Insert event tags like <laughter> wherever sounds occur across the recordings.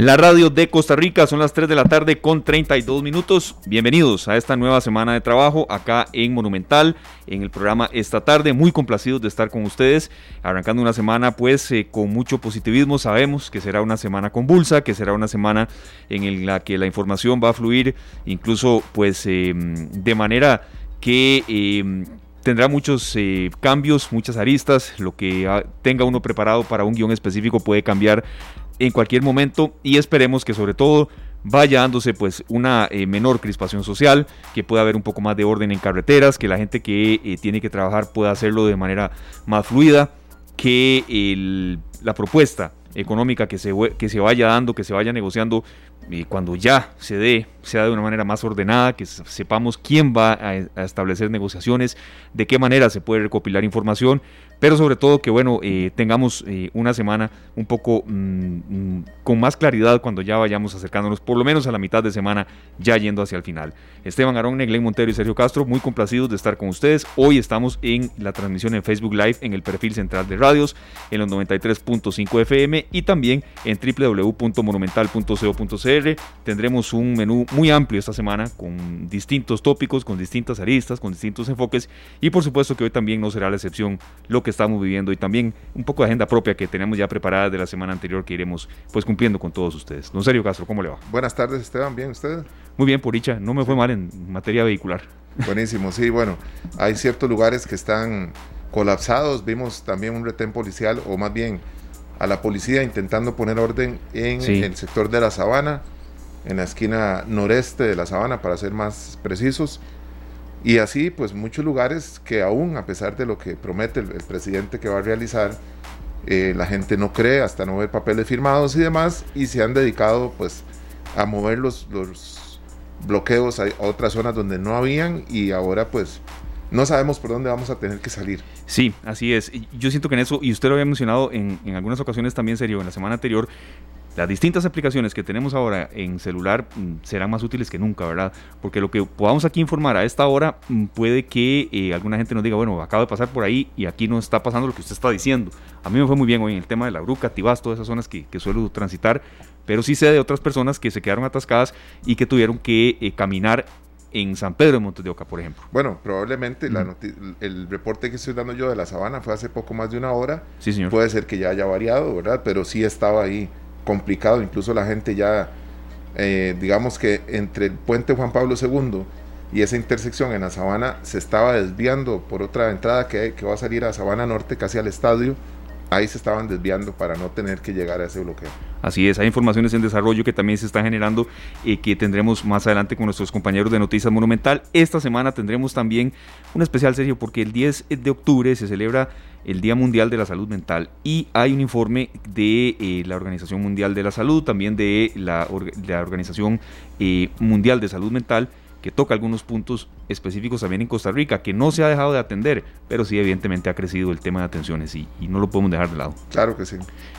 La radio de Costa Rica son las 3 de la tarde con 32 minutos. Bienvenidos a esta nueva semana de trabajo acá en Monumental, en el programa esta tarde. Muy complacidos de estar con ustedes, arrancando una semana pues eh, con mucho positivismo. Sabemos que será una semana convulsa, que será una semana en la que la información va a fluir incluso pues eh, de manera que eh, tendrá muchos cambios, muchas aristas. Lo que ah, tenga uno preparado para un guion específico puede cambiar en cualquier momento y esperemos que sobre todo vaya dándose pues una eh, menor crispación social, que pueda haber un poco más de orden en carreteras, que la gente que eh, tiene que trabajar pueda hacerlo de manera más fluida, que la propuesta económica que se, que se vaya dando, que se vaya negociando, y cuando ya se dé, sea de una manera más ordenada, que sepamos quién va a, establecer negociaciones, de qué manera se puede recopilar información, pero sobre todo que bueno, eh, tengamos eh, una semana un poco mm, mm, con más claridad cuando ya vayamos acercándonos, por lo menos a la mitad de semana, ya yendo hacia el final. Esteban Arón, Neglen Montero y Sergio Castro, muy complacidos de estar con ustedes. Hoy estamos en la transmisión en Facebook Live, en el perfil central de radios, en los 93.5 FM y también en www.monumental.co.cr Tendremos un menú muy amplio esta semana con distintos tópicos, con distintas aristas, con distintos enfoques y por supuesto que hoy también no será la excepción lo que estamos viviendo y también un poco de agenda propia que tenemos ya preparada de la semana anterior que iremos pues cumpliendo con todos ustedes. Don Sergio Castro, ¿cómo le va? Buenas tardes Esteban, ¿bien usted? Muy bien, por dicha, no me fue mal en materia vehicular. Buenísimo, sí, bueno, hay ciertos lugares que están colapsados, vimos también un retén policial o más bien a la policía intentando poner orden en el sector de la sabana, en la esquina noreste de la sabana para ser más precisos. Y así, pues muchos lugares que aún, a pesar de lo que promete el, presidente que va a realizar, eh, la gente no cree hasta no ver papeles firmados y demás, y se han dedicado pues a mover los, los bloqueos a otras zonas donde no habían y ahora pues no sabemos por dónde vamos a tener que salir. Sí, así es. Yo siento que en eso, y usted lo había mencionado en, en algunas ocasiones también, serio, en la semana anterior, las distintas aplicaciones que tenemos ahora en celular mm, serán más útiles que nunca, ¿verdad? Porque lo que podamos aquí informar a esta hora mm, puede que eh, alguna gente nos diga, bueno, acabo de pasar por ahí y aquí no está pasando lo que usted está diciendo. A mí me fue muy bien hoy en el tema de la Bruca, Tibás, todas esas zonas que, suelo transitar, pero sí sé de otras personas que se quedaron atascadas y que tuvieron que eh, caminar en San Pedro de Montes de Oca, por ejemplo. Bueno, probablemente el reporte que estoy dando yo de la sabana fue hace poco más de una hora. Sí, señor. Puede ser que ya haya variado, ¿verdad? Pero sí estaba ahí complicado, incluso la gente ya, eh, digamos que entre el puente Juan Pablo II y esa intersección en la Sabana se estaba desviando por otra entrada que, que va a salir a Sabana Norte, casi al estadio, ahí se estaban desviando para no tener que llegar a ese bloqueo. Así es, hay informaciones en desarrollo que también se están generando y que tendremos más adelante con nuestros compañeros de Noticias Monumental. Esta semana tendremos también un especial, serio porque el 10 de octubre se celebra el Día Mundial de la Salud Mental y hay un informe de eh, la Organización Mundial de la Salud, también de la, la Organización eh, Mundial de Salud Mental, que toca algunos puntos específicos también en Costa Rica, que no se ha dejado de atender, pero sí evidentemente ha crecido el tema de atenciones y, no lo podemos dejar de lado. Claro que sí.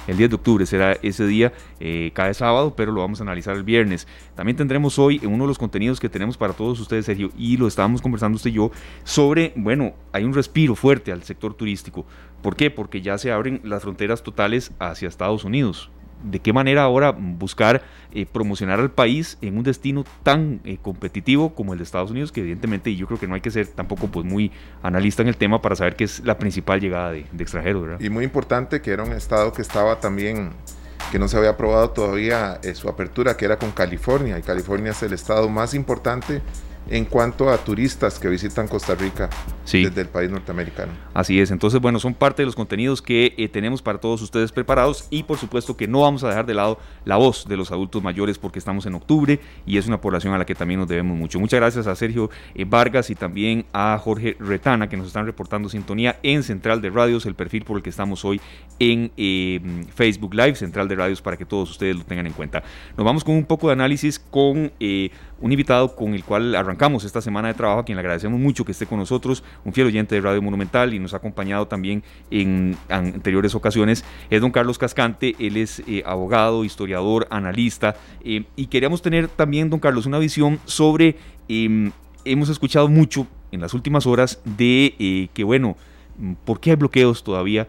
El 10 de octubre será ese día, eh, cada sábado, pero lo vamos a analizar el viernes. También tendremos hoy en uno de los contenidos que tenemos para todos ustedes, Sergio, y lo estábamos conversando usted y yo, sobre, bueno, hay un respiro fuerte al sector turístico. ¿Por qué? Porque ya se abren las fronteras totales hacia Estados Unidos de qué manera ahora buscar eh, promocionar al país en un destino tan eh, competitivo como el de Estados Unidos, que evidentemente, yo creo que no hay que ser tampoco pues muy analista en el tema para saber que es la principal llegada de, extranjeros. Y muy importante que era un estado que estaba también, que no se había aprobado todavía eh, su apertura, que era con California, y California es el estado más importante en cuanto a turistas que visitan Costa Rica desde el país norteamericano. Así es, entonces bueno, son parte de los contenidos que eh, tenemos para todos ustedes preparados y por supuesto que no vamos a dejar de lado la voz de los adultos mayores porque estamos en octubre y es una población a la que también nos debemos mucho. Muchas gracias a Sergio eh, Vargas y también a Jorge Retana que nos están reportando sintonía en Central de Radios, el perfil por el que estamos hoy en eh, Facebook Live, Central de Radios para que todos ustedes lo tengan en cuenta. Nos vamos con un poco de análisis con un invitado con el cual arrancamos esta semana de trabajo, a quien le agradecemos mucho que esté con nosotros, un fiel oyente de Radio Monumental y nos ha acompañado también en anteriores ocasiones, es don Carlos Cascante, él es eh, abogado, historiador, analista, eh, y queríamos tener también, don Carlos, una visión sobre... Em, hemos escuchado mucho en las últimas horas de eh, que, bueno, ¿por qué hay bloqueos todavía?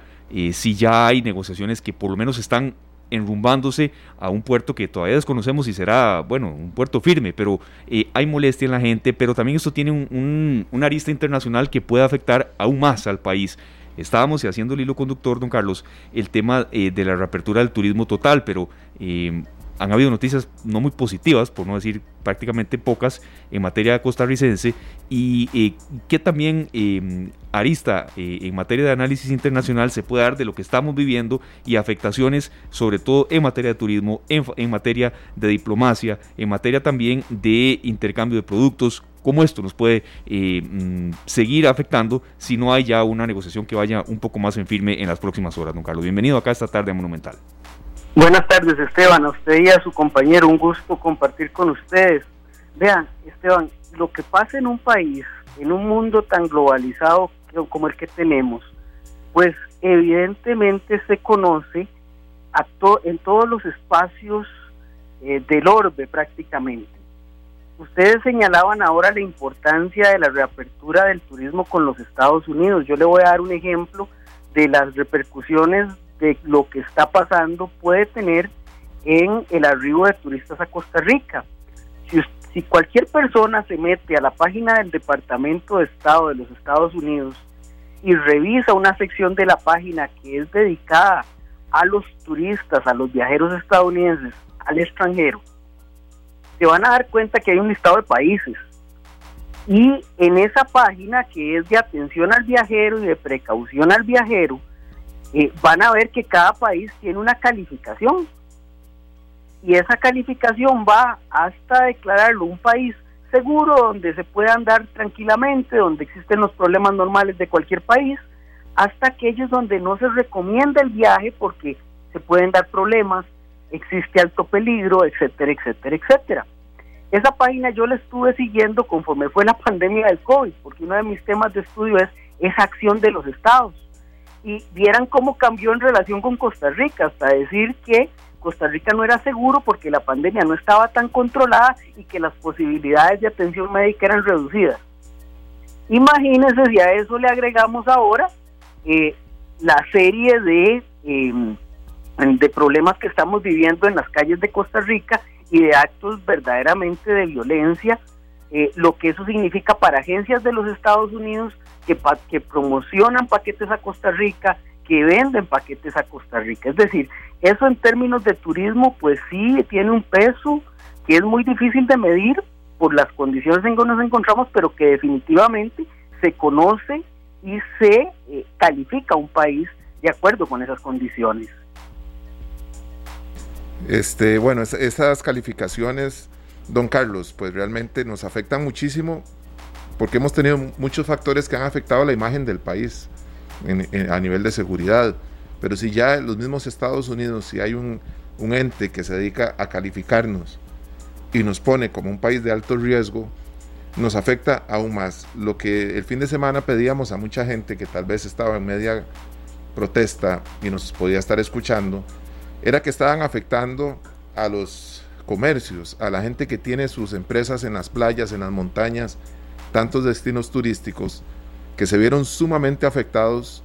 Si ya hay negociaciones que por lo menos están enrumbándose a un puerto que todavía desconocemos si será, bueno, un puerto firme, pero eh, hay molestia en la gente, pero también esto tiene un, una arista internacional que puede afectar aún más al país. Estábamos haciendo el hilo conductor, don Carlos, el tema de la reapertura del turismo total, pero han habido noticias no muy positivas, por no decir prácticamente pocas, en materia costarricense y eh, que también em, arista eh, en materia de análisis internacional se puede dar de lo que estamos viviendo y afectaciones sobre todo en materia de turismo, en, materia de diplomacia, en materia también de intercambio de productos, cómo esto nos puede eh, mm, seguir afectando si no hay ya una negociación que vaya un poco más en firme en las próximas horas, don Carlos. Bienvenido acá esta tarde a Monumental. Buenas tardes, Esteban. A usted y a su compañero, un gusto compartir con ustedes. Vean, Esteban, lo que pasa en un país, en un mundo tan globalizado como el que tenemos, pues evidentemente se conoce a en todos los espacios eh, del orbe prácticamente. Ustedes señalaban ahora la importancia de la reapertura del turismo con los Estados Unidos. Yo le voy a dar un ejemplo de las repercusiones de lo que está pasando puede tener en el arribo de turistas a Costa Rica. Si, cualquier persona se mete a la página del Departamento de Estado de los Estados Unidos y revisa una sección de la página que es dedicada a los turistas, a los viajeros estadounidenses, al extranjero, se van a dar cuenta que hay un listado de países. Y en esa página que es de atención al viajero y de precaución al viajero, eh, van a ver que cada país tiene una calificación y esa calificación va hasta declararlo un país seguro donde se puede andar tranquilamente, donde existen los problemas normales de cualquier país, hasta aquellos donde no se recomienda el viaje porque se pueden dar problemas, existe alto peligro, etcétera, etcétera, etcétera. Esa página yo la estuve siguiendo conforme fue la pandemia del COVID, porque uno de mis temas de estudio es esa acción de los estados y vieran cómo cambió en relación con Costa Rica, hasta decir que Costa Rica no era seguro porque la pandemia no estaba tan controlada y que las posibilidades de atención médica eran reducidas. Imagínense si a eso le agregamos ahora eh, la serie de, em, de problemas que estamos viviendo en las calles de Costa Rica y de actos verdaderamente de violencia, eh, lo que eso significa para agencias de los Estados Unidos que, promocionan paquetes a Costa Rica, que venden paquetes a Costa Rica. Es decir, eso en términos de turismo, pues sí tiene un peso que es muy difícil de medir por las condiciones en que nos encontramos, pero que definitivamente se conoce y se eh, califica un país de acuerdo con esas condiciones. Este, bueno, esas calificaciones, don Carlos, pues realmente nos afectan muchísimo porque hemos tenido muchos factores que han afectado la imagen del país a nivel de seguridad. Pero si ya en los mismos Estados Unidos, si hay un, un ente que se dedica a calificarnos y nos pone como un país de alto riesgo, nos afecta aún más. Lo que el fin de semana pedíamos a mucha gente que tal vez estaba en media protesta y nos podía estar escuchando, era que estaban afectando a los comercios, a la gente que tiene sus empresas en las playas, en las montañas, tantos destinos turísticos que se vieron sumamente afectados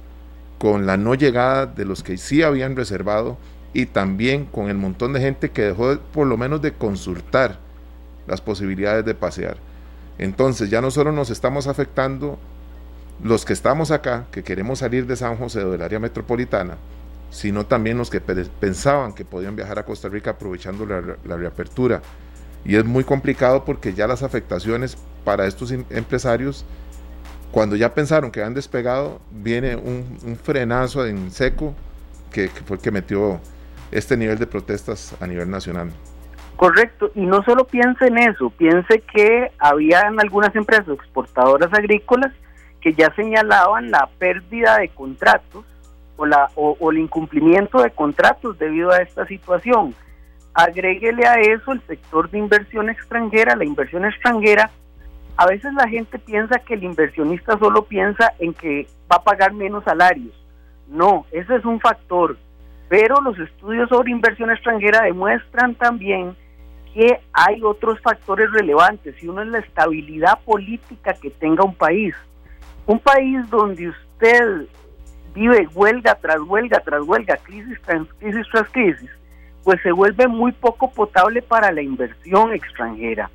con la no llegada de los que sí habían reservado y también con el montón de gente que dejó por lo menos de consultar las posibilidades de pasear. Entonces ya no solo nos estamos afectando los que estamos acá, que queremos salir de San José o del área metropolitana, sino también los que pensaban que podían viajar a Costa Rica aprovechando la reapertura y es muy complicado porque ya las afectaciones para estos em, empresarios, cuando ya pensaron que han despegado, viene un, frenazo en seco que, fue el que metió este nivel de protestas a nivel nacional. Correcto, y no solo piense en eso, piense que habían algunas empresas exportadoras agrícolas que ya señalaban la pérdida de contratos o, la, o el incumplimiento de contratos debido a esta situación agréguele a eso el sector de inversión extranjera, la inversión extranjera. A veces la gente piensa que el inversionista solo piensa en que va a pagar menos salarios. No, ese es un factor. Pero los estudios sobre inversión extranjera demuestran también que hay otros factores relevantes y uno es la estabilidad política que tenga un país. Un país donde usted vive huelga tras huelga tras huelga, crisis tras crisis tras crisis, pues se vuelve muy poco potable para la inversión extranjera.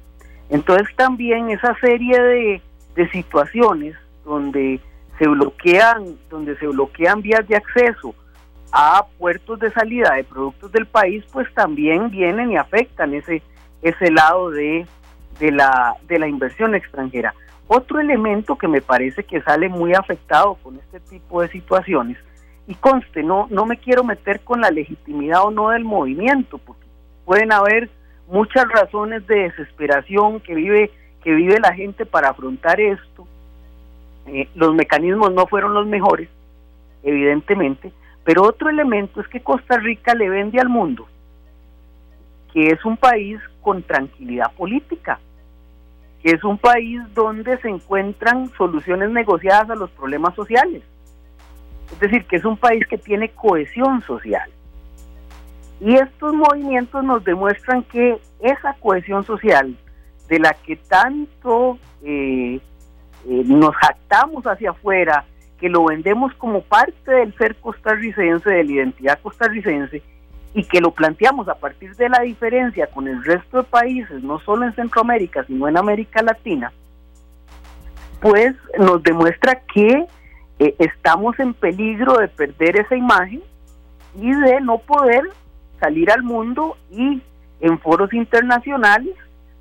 Entonces también esa serie de, de situaciones donde se bloquean, donde se bloquean vías de acceso a puertos de salida de productos del país, pues también vienen y afectan ese, ese lado de, de, la, de la inversión extranjera. Otro elemento que me parece que sale muy afectado con este tipo de situaciones, y conste, no, no me quiero meter con la legitimidad o no del movimiento, porque pueden haber muchas razones de desesperación que vive, que vive la gente para afrontar esto. Eh, los mecanismos no fueron los mejores, evidentemente, pero otro elemento es que Costa Rica le vende al mundo que es un país con tranquilidad política, que es un país donde se encuentran soluciones negociadas a los problemas sociales. Es decir, que es un país que tiene cohesión social. Y estos movimientos nos demuestran que esa cohesión social de la que tanto eh, eh, nos jactamos hacia afuera, que lo vendemos como parte del ser costarricense, de la identidad costarricense, y que lo planteamos a partir de la diferencia con el resto de países, no solo en Centroamérica, sino en América Latina, pues nos demuestra que eh, estamos en peligro de perder esa imagen y de no poder salir al mundo y en foros internacionales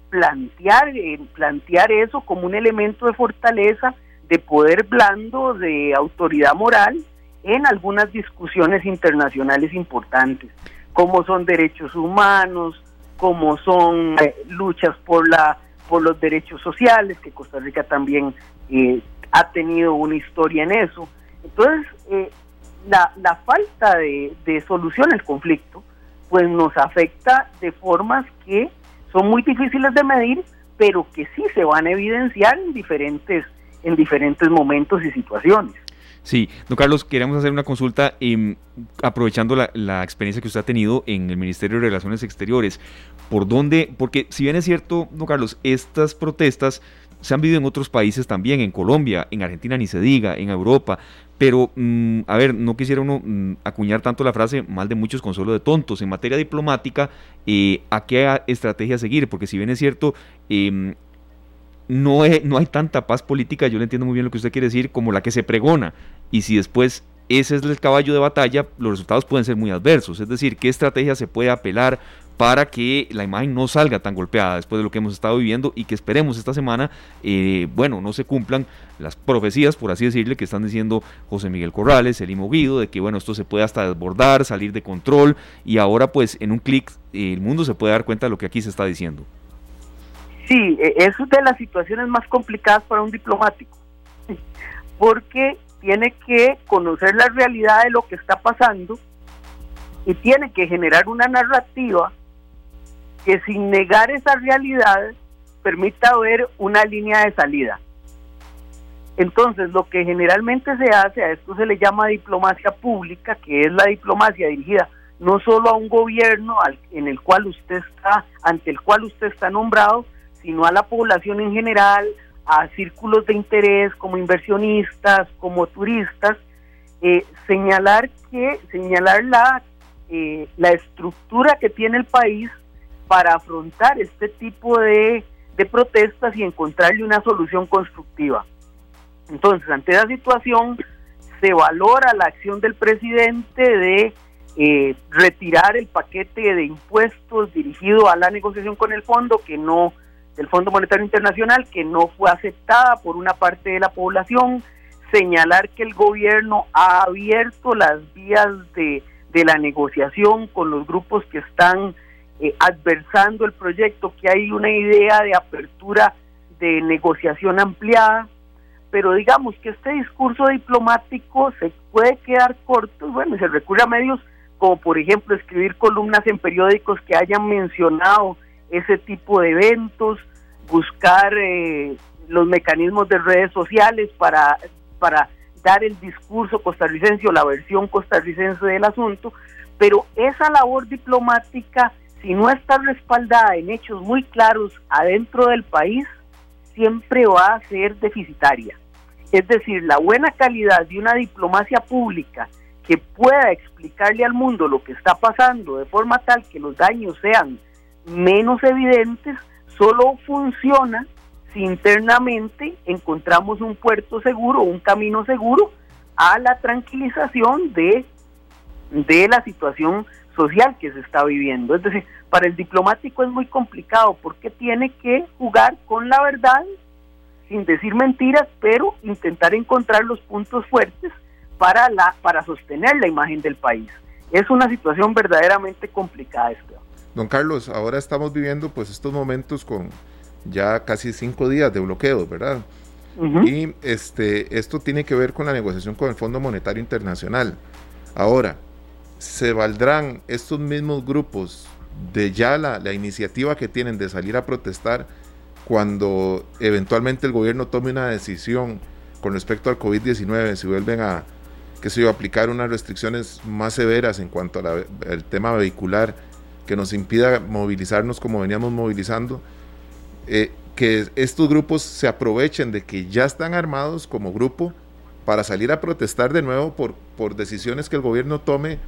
plantear, eh, plantear eso como un elemento de fortaleza de poder blando, de autoridad moral en algunas discusiones internacionales importantes, como son derechos humanos, como son eh, luchas por la por los derechos sociales, que Costa Rica también eh, ha tenido una historia en eso. Entonces, eh, la, la, falta de, de solución al conflicto, pues nos afecta de formas que son muy difíciles de medir, pero que sí se van a evidenciar en diferentes en diferentes momentos y situaciones. Sí, don Carlos, queremos hacer una consulta em, aprovechando la, experiencia que usted ha tenido en el Ministerio de Relaciones Exteriores. ¿Por dónde? Porque si bien es cierto, don Carlos, estas protestas se han vivido en otros países también, en Colombia, en Argentina ni se diga, en Europa, pero, mm, a ver, no quisiera uno mm, acuñar tanto la frase mal de muchos consuelo de tontos. En materia diplomática, eh, ¿a qué estrategia seguir? Porque si bien es cierto, eh, no, no hay tanta paz política, yo le entiendo muy bien lo que usted quiere decir, como la que se pregona. Y si después ese es el caballo de batalla, los resultados pueden ser muy adversos. Es decir, qué estrategia se puede apelar para que la imagen no salga tan golpeada después de lo que hemos estado viviendo y que esperemos esta semana, eh, bueno, no se cumplan las profecías, por así decirle, que están diciendo José Miguel Corrales, el Guido, de que bueno, esto se puede hasta desbordar, salir de control y ahora pues en un clic el mundo se puede dar cuenta de lo que aquí se está diciendo. Sí, e, es de las situaciones más complicadas para un diplomático, <laughs> porque tiene que conocer la realidad de lo que está pasando y tiene que generar una narrativa que sin negar esa realidad permita ver una línea de salida. Entonces, lo que generalmente se hace, a esto se le llama diplomacia pública, que es la diplomacia dirigida no solo a un gobierno en el cual usted está, ante el cual usted está nombrado, sino a la población en general, a círculos de interés como inversionistas, como turistas, eh, señalar que señalar la eh, la estructura que tiene el país para afrontar este tipo de, de protestas y encontrarle una solución constructiva. Entonces, ante esa situación, se valora la acción del presidente de eh, retirar el paquete de impuestos dirigido a la negociación con el fondo, que no del Fondo Monetario Internacional que no fue aceptada por una parte de la población, señalar que el gobierno ha abierto las vías de, de la negociación con los grupos que están eh, adversando el proyecto, que hay una idea de apertura de negociación ampliada, pero digamos que este discurso diplomático se puede quedar corto, bueno, se recurre a medios como por ejemplo escribir columnas en periódicos que hayan mencionado ese tipo de eventos, buscar eh, los mecanismos de redes sociales para, para dar el discurso costarricense o la versión costarricense del asunto, pero esa labor diplomática si no está respaldada en hechos muy claros adentro del país, siempre va a ser deficitaria. Es decir, la buena calidad de una diplomacia pública que pueda explicarle al mundo lo que está pasando de forma tal que los daños sean menos evidentes, solo funciona si internamente encontramos un puerto seguro, un camino seguro a la tranquilización de, de la situación social que se está viviendo. Es decir, para el diplomático es muy complicado porque tiene que jugar con la verdad, sin decir mentiras, pero intentar encontrar los puntos fuertes para, la, para sostener la imagen del país. Es una situación verdaderamente complicada, Esteban. Don Carlos, ahora estamos viviendo pues estos momentos con ya casi cinco días de bloqueo, ¿verdad? Y este, esto tiene que ver con la negociación con el Fondo Monetario Internacional. Ahora, ¿se valdrán estos mismos grupos de ya la, iniciativa que tienen de salir a protestar cuando eventualmente el gobierno tome una decisión con respecto al COVID-19, si vuelven a, que se aplicar unas restricciones más severas en cuanto al tema vehicular que nos impida movilizarnos como veníamos movilizando, eh, que estos grupos se aprovechen de que ya están armados como grupo para salir a protestar de nuevo por, por decisiones que el gobierno tome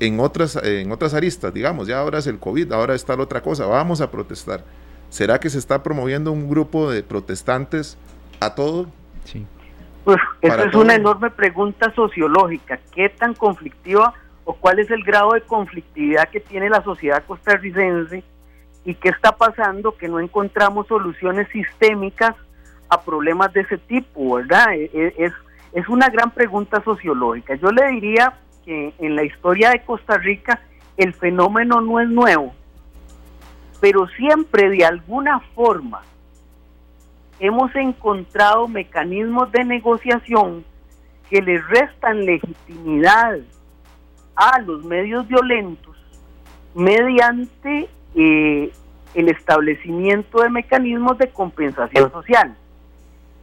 en otras, en otras aristas, digamos, ya ahora es el COVID, ahora está la otra cosa, vamos a protestar. ¿Será que se está promoviendo un grupo de protestantes a todo? Sí. Pues esa es una enorme pregunta sociológica. ¿Qué tan conflictiva o cuál es el grado de conflictividad que tiene la sociedad costarricense y qué está pasando que no encontramos soluciones sistémicas a problemas de ese tipo, ¿verdad? E, e, es, es una gran pregunta sociológica. Yo le diría en la historia de Costa Rica el fenómeno no es nuevo, pero siempre de alguna forma hemos encontrado mecanismos de negociación que le restan legitimidad a los medios violentos mediante eh, el establecimiento de mecanismos de compensación social.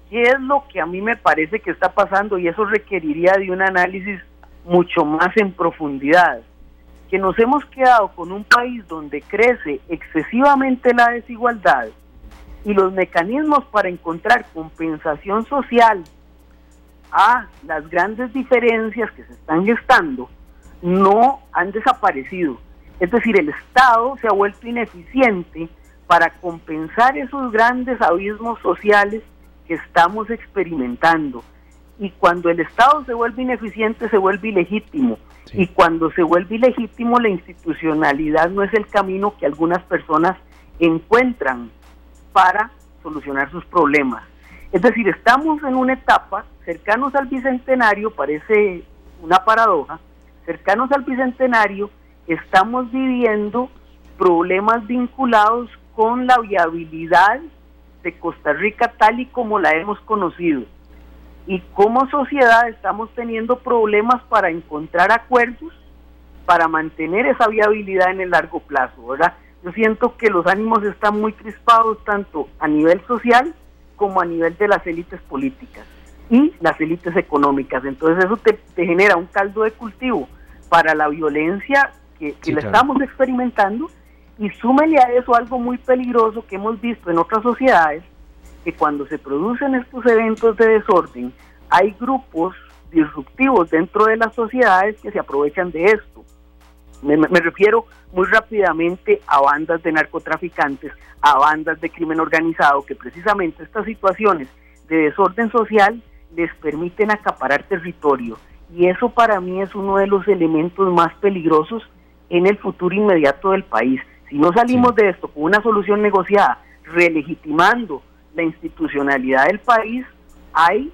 ¿Qué es lo que a mí me parece que está pasando? Y eso requeriría de un análisis mucho más en profundidad. Que nos hemos quedado con un país donde crece excesivamente la desigualdad y los mecanismos para encontrar compensación social a las grandes diferencias que se están gestando no han desaparecido. Es decir, el Estado se ha vuelto ineficiente para compensar esos grandes abismos sociales que estamos experimentando. Y cuando el Estado se vuelve ineficiente, se vuelve ilegítimo. Y cuando se vuelve ilegítimo, la institucionalidad no es el camino que algunas personas encuentran para solucionar sus problemas. Es decir, estamos en una etapa cercanos al bicentenario, parece una paradoja, cercanos al bicentenario estamos viviendo problemas vinculados con la viabilidad de Costa Rica tal y como la hemos conocido. Y como sociedad estamos teniendo problemas para encontrar acuerdos para mantener esa viabilidad en el largo plazo, ¿verdad? Yo siento que los ánimos están muy crispados tanto a nivel social como a nivel de las élites políticas y las élites económicas. Entonces eso te, genera un caldo de cultivo para la violencia que, la estamos experimentando y súmele a eso algo muy peligroso que hemos visto en otras sociedades, que cuando se producen estos eventos de desorden, hay grupos disruptivos dentro de las sociedades que se aprovechan de esto. Me, me, refiero muy rápidamente a bandas de narcotraficantes, a bandas de crimen organizado, que precisamente estas situaciones de desorden social les permiten acaparar territorio. Y eso para mí es uno de los elementos más peligrosos en el futuro inmediato del país. Si no salimos de esto con una solución negociada, relegitimando la institucionalidad del país, hay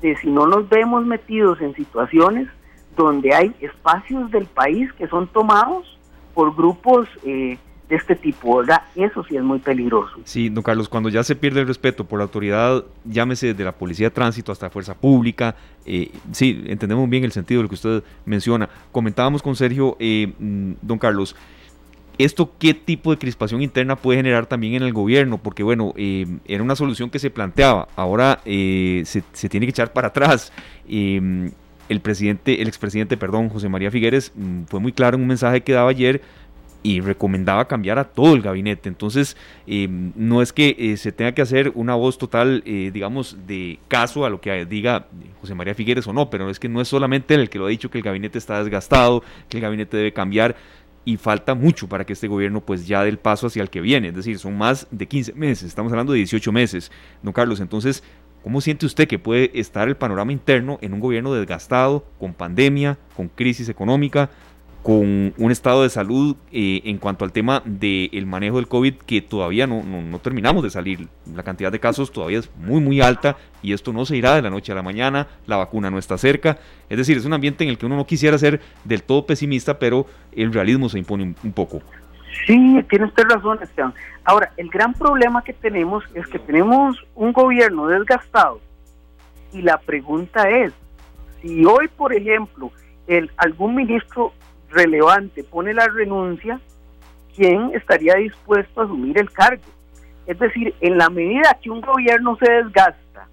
de si no nos vemos metidos en situaciones donde hay espacios del país que son tomados por grupos eh, de este tipo, ¿verdad? Eso sí es muy peligroso. Sí, don Carlos, cuando ya se pierde el respeto por la autoridad, llámese desde la policía de tránsito hasta la fuerza pública, eh, sí, entendemos bien el sentido de lo que usted menciona. Comentábamos con Sergio, eh, mm, don Carlos, ¿esto qué tipo de crispación interna puede generar también en el gobierno? Porque bueno, eh, era una solución que se planteaba, ahora se, se, tiene que echar para atrás el presidente, el expresidente, perdón, José María Figueres, mm, fue muy claro en un mensaje que daba ayer y recomendaba cambiar a todo el gabinete. Entonces, eh, no es que eh, se tenga que hacer una voz total, eh, digamos, de caso a lo que diga José María Figueres o no, pero es que no es solamente el que lo ha dicho que el gabinete está desgastado, que el gabinete debe cambiar y falta mucho para que este gobierno pues ya dé el paso hacia el que viene, es decir, son más de 15 meses, estamos hablando de 18 meses, don Carlos, entonces, ¿cómo siente usted que puede estar el panorama interno en un gobierno desgastado, con pandemia, con crisis económica, con un estado de salud eh, en cuanto al tema del manejo del COVID que todavía no, no, terminamos de salir. La cantidad de casos todavía es muy, muy alta y esto no se irá de la noche a la mañana, la vacuna no está cerca. Es decir, es un ambiente en el que uno no quisiera ser del todo pesimista, pero el realismo se impone un, poco. Sí, tiene usted razón, Esteban. Ahora, el gran problema que tenemos es que tenemos un gobierno desgastado y la pregunta es, si hoy, por ejemplo, el, algún ministro relevante pone la renuncia, ¿quién estaría dispuesto a asumir el cargo? Es decir, en la medida que un gobierno se desgasta,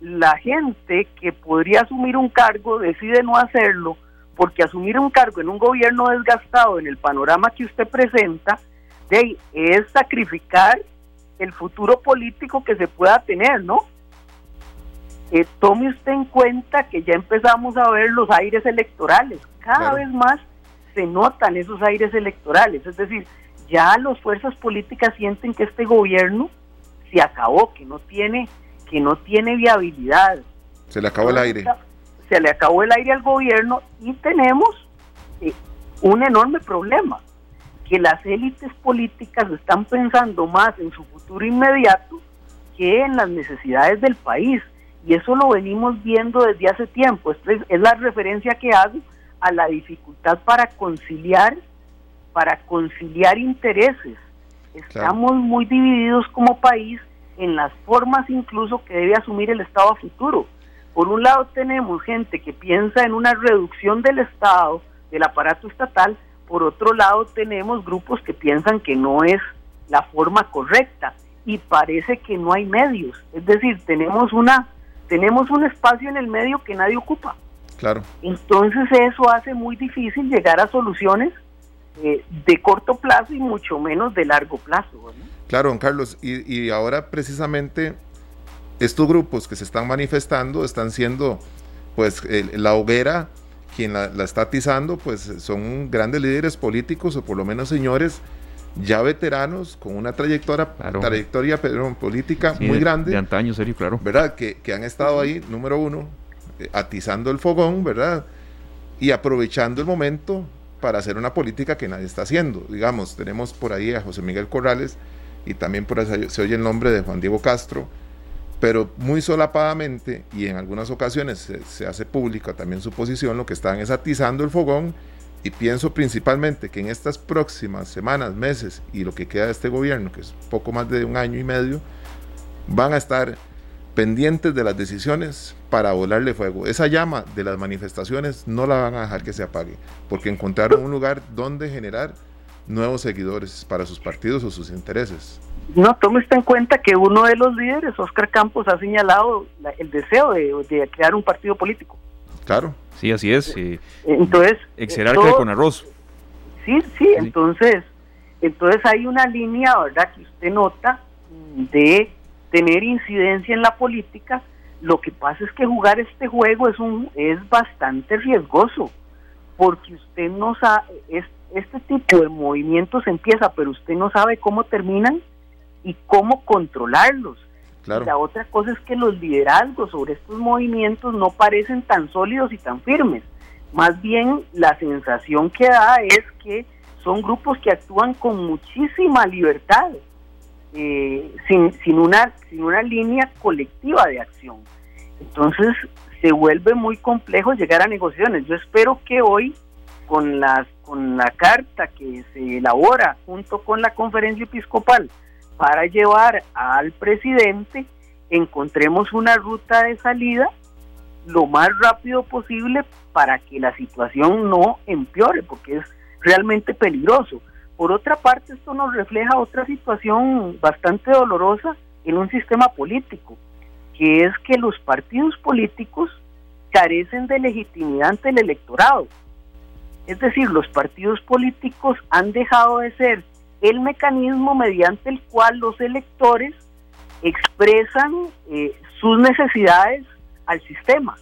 la gente que podría asumir un cargo decide no hacerlo, porque asumir un cargo en un gobierno desgastado, en el panorama que usted presenta, es sacrificar el futuro político que se pueda tener, ¿no? Eh, tome usted en cuenta que ya empezamos a ver los aires electorales. Cada vez más se notan esos aires electorales. Es decir, ya las fuerzas políticas sienten que este gobierno se acabó, que no tiene, que no tiene viabilidad. Se le acabó el aire. Se le acabó el aire al gobierno y tenemos eh, un enorme problema, que las élites políticas están pensando más en su futuro inmediato que en las necesidades del país y eso lo venimos viendo desde hace tiempo. Esta es, la referencia que hago a la dificultad para conciliar, para conciliar intereses. Estamos muy divididos como país en las formas incluso que debe asumir el Estado a futuro. Por un lado tenemos gente que piensa en una reducción del Estado, del aparato estatal, por otro lado tenemos grupos que piensan que no es la forma correcta y parece que no hay medios. Es decir, tenemos una tenemos un espacio en el medio que nadie ocupa. Claro. Entonces eso hace muy difícil llegar a soluciones eh, de corto plazo y mucho menos de largo plazo. Claro, don Carlos. Y, ahora precisamente estos grupos que se están manifestando están siendo pues la hoguera quien la, está atizando, pues son grandes líderes políticos o por lo menos señores ya veteranos con una trayectoria, trayectoria política muy grande. De antaño, serio, claro. ¿Verdad? Que, que han estado ahí, número uno, eh, atizando el fogón, ¿verdad? Y aprovechando el momento para hacer una política que nadie está haciendo. Digamos, tenemos por ahí a José Miguel Corrales y también por ahí se oye el nombre de Juan Diego Castro, pero muy solapadamente y en algunas ocasiones se, se hace pública también su posición, lo que están es atizando el fogón y pienso principalmente que en estas próximas semanas, meses y lo que queda de este gobierno, que es poco más de un año y medio, van a estar pendientes de las decisiones para volarle fuego. Esa llama de las manifestaciones no la van a dejar que se apague, porque encontraron un lugar donde generar nuevos seguidores para sus partidos o sus intereses. No, tome usted en cuenta que uno de los líderes, Oscar Campos, ha señalado el deseo de crear un partido político. Claro. Sí, así es. entonces, exerarca con arroz. Sí, sí, entonces, entonces hay una línea, ¿verdad?, que usted nota de tener incidencia en la política. Lo que pasa es que jugar este juego es un es bastante riesgoso, porque usted no sabe, es, este tipo de movimientos empieza, pero usted no sabe cómo terminan y cómo controlarlos. La otra cosa es que los liderazgos sobre estos movimientos no parecen tan sólidos y tan firmes. Más bien la sensación que da es que son grupos que actúan con muchísima libertad, eh, sin, sin, una, sin una línea colectiva de acción. Entonces se vuelve muy complejo llegar a negociaciones. Yo espero que hoy, con, las, con la carta que se elabora junto con la conferencia episcopal, para llevar al presidente, encontremos una ruta de salida lo más rápido posible para que la situación no empeore, porque es realmente peligroso. Por otra parte, esto nos refleja otra situación bastante dolorosa en un sistema político, que es que los partidos políticos carecen de legitimidad ante el electorado. Es decir, los partidos políticos han dejado de ser el mecanismo mediante el cual los electores expresan eh, sus necesidades al sistema.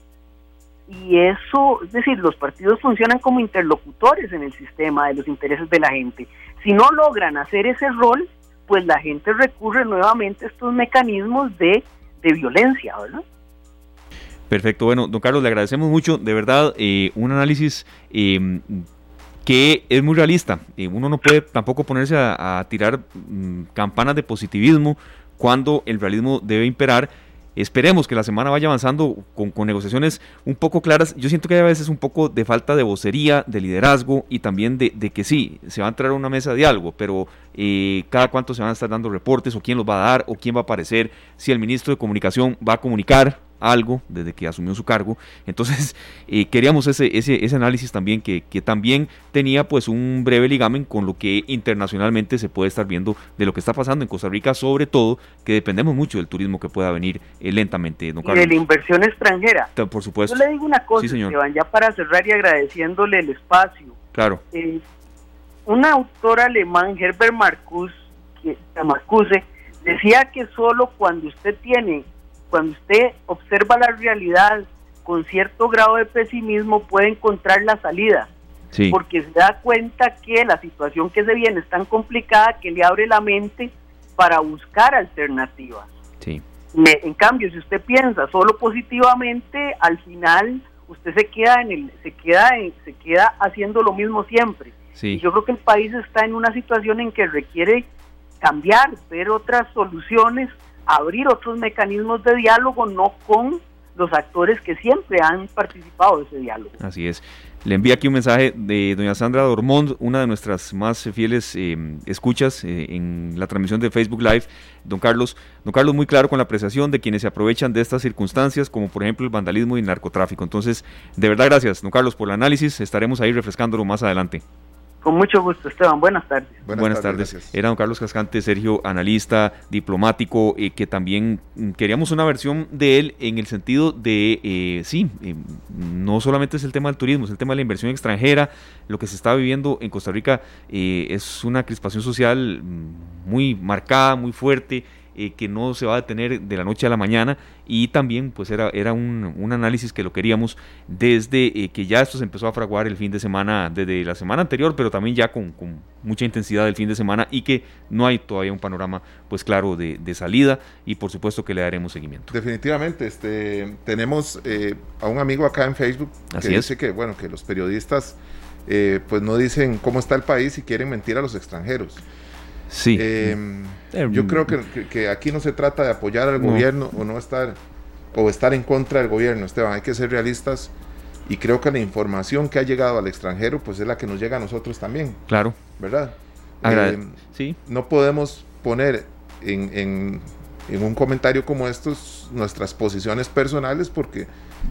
Y eso, es decir, los partidos funcionan como interlocutores en el sistema de los intereses de la gente. Si no logran hacer ese rol, pues la gente recurre nuevamente a estos mecanismos de, de violencia, ¿verdad? Perfecto, bueno, don Carlos, le agradecemos mucho, de verdad, eh, un análisis eh, que es muy realista. Eh, uno no puede tampoco ponerse a, tirar mm, campanas de positivismo cuando el realismo debe imperar. Esperemos que la semana vaya avanzando con, negociaciones un poco claras. Yo siento que hay a veces un poco de falta de vocería, de liderazgo y también de, que sí, se va a entrar a una mesa de diálogo, pero cada cuánto se van a estar dando reportes o quién los va a dar o quién va a aparecer, si el ministro de Comunicación va a comunicar algo desde que asumió su cargo. Entonces <laughs> eh, queríamos ese, ese, ese, análisis también que, que, también tenía pues un breve ligamen con lo que internacionalmente se puede estar viendo de lo que está pasando en Costa Rica, sobre todo que dependemos mucho del turismo que pueda venir eh, lentamente. y de la inversión extranjera. Por supuesto. Yo le digo una cosa, Esteban, ya para cerrar y agradeciéndole el espacio. Claro. Eh, un autor alemán, Herbert Marcuse, que, Marcuse, decía que solo cuando usted tiene cuando usted observa la realidad con cierto grado de pesimismo puede encontrar la salida. Porque se da cuenta que la situación que se viene es tan complicada que le abre la mente para buscar alternativas. Sí. en cambio, si usted piensa solo positivamente, al final usted se queda en el, se queda se queda haciendo lo mismo siempre. Sí. Y yo creo que el país está en una situación en que requiere cambiar, ver otras soluciones abrir otros mecanismos de diálogo, no con los actores que siempre han participado de ese diálogo. Así es. Le envía aquí un mensaje de doña Sandra Dormont, una de nuestras más fieles eh, escuchas eh, en la transmisión de Facebook Live. Don Carlos, don Carlos muy claro con la apreciación de quienes se aprovechan de estas circunstancias, como por ejemplo el vandalismo y el narcotráfico. Entonces, de verdad gracias, don Carlos, por el análisis. Estaremos ahí refrescándolo más adelante. Con mucho gusto, Esteban. Buenas tardes. Buenas, tardes. Era don Carlos Cascante, Sergio, analista, diplomático, eh, que también mm, queríamos una versión de él en el sentido de, eh, sí, eh, no solamente es el tema del turismo, es el tema de la inversión extranjera. Lo que se está viviendo en Costa Rica es una crispación social mm, muy marcada, muy fuerte eh, que no se va a detener de la noche a la mañana y también pues era, era un, un análisis que lo queríamos desde eh, que ya esto se empezó a fraguar el fin de semana, desde la semana anterior, pero también ya con, con, mucha intensidad el fin de semana y que no hay todavía un panorama pues claro de, de salida y por supuesto que le daremos seguimiento. Definitivamente, este, tenemos eh, a un amigo acá en Facebook que dice que bueno que los periodistas pues no dicen cómo está el país y quieren mentir a los extranjeros. Sí. Em, em, yo creo que, aquí no se trata de apoyar al gobierno o no estar o estar en contra del gobierno, Esteban. Hay que ser realistas y creo que la información que ha llegado al extranjero, pues es la que nos llega a nosotros también. Claro. ¿Verdad? Em, sí. No podemos poner en, en un comentario como estos nuestras posiciones personales porque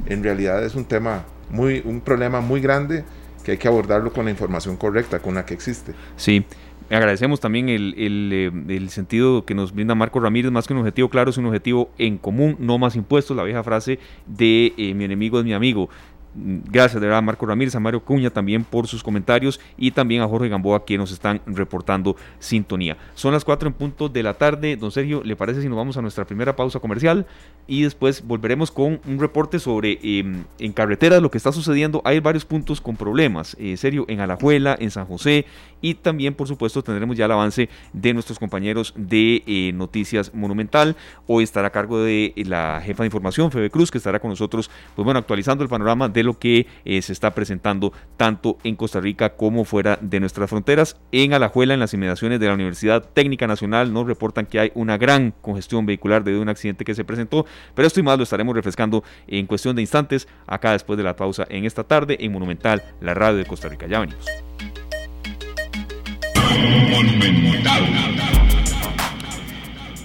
en realidad es un tema muy, un problema muy grande que hay que abordarlo con la información correcta, con la que existe. Sí. Agradecemos también el, eh, el, sentido que nos brinda Marco Ramírez, más que un objetivo claro, es un objetivo en común, no más impuestos, la vieja frase de eh, mi enemigo es mi amigo. Gracias de verdad a Marco Ramírez, a Mario Cuña también por sus comentarios y también a Jorge Gamboa que nos están reportando sintonía. Son las 4 en punto de la tarde. Don Sergio, ¿le parece si nos vamos a nuestra primera pausa comercial? Y después volveremos con un reporte sobre em, en carreteras lo que está sucediendo. Hay varios puntos con problemas. Eh, Sergio, en Alajuela, en San José y también por supuesto tendremos ya el avance de nuestros compañeros de eh, Noticias Monumental. Hoy estará a cargo de la jefa de información, Febe Cruz, que estará con nosotros, pues bueno, actualizando el panorama de lo que eh, se está presentando tanto en Costa Rica como fuera de nuestras fronteras. En Alajuela, en las inmediaciones de la Universidad Técnica Nacional, nos reportan que hay una gran congestión vehicular debido a un accidente que se presentó, pero esto y más lo estaremos refrescando en cuestión de instantes, acá después de la pausa en esta tarde en Monumental, la radio de Costa Rica. Ya venimos.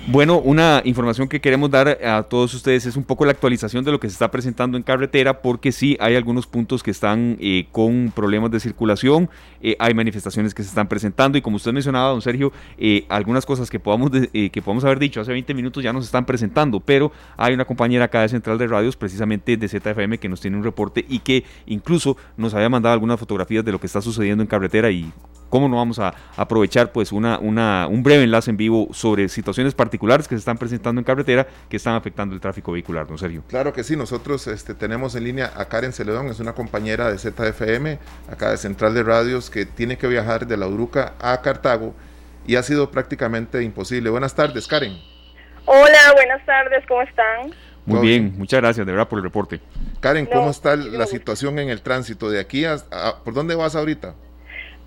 Bueno, una información que queremos dar a todos ustedes es un poco la actualización de lo que se está presentando en carretera, porque sí hay algunos puntos que están eh, con problemas de circulación, eh, hay manifestaciones que se están presentando y como usted mencionaba, don Sergio, eh, algunas cosas que podamos, que podamos haber dicho hace 20 minutos ya nos están presentando, pero hay una compañera acá de Central de Radios, precisamente de ZFM, que nos tiene un reporte y que incluso nos había mandado algunas fotografías de lo que está sucediendo en carretera y cómo no vamos a aprovechar pues una, un breve enlace en vivo sobre situaciones particulares que se están presentando en carretera que están afectando el tráfico vehicular, don Sergio. Claro que sí, nosotros este, tenemos en línea a Karen Celedón, es una compañera de ZFM, acá de Central de Radios, que tiene que viajar de la Uruca a Cartago y ha sido prácticamente imposible. Buenas tardes, Karen. Hola, buenas tardes, ¿cómo están? Muy bien, muchas gracias de verdad por el reporte. Karen, ¿cómo está la situación en el tránsito de aquí a, ¿Por dónde vas ahorita?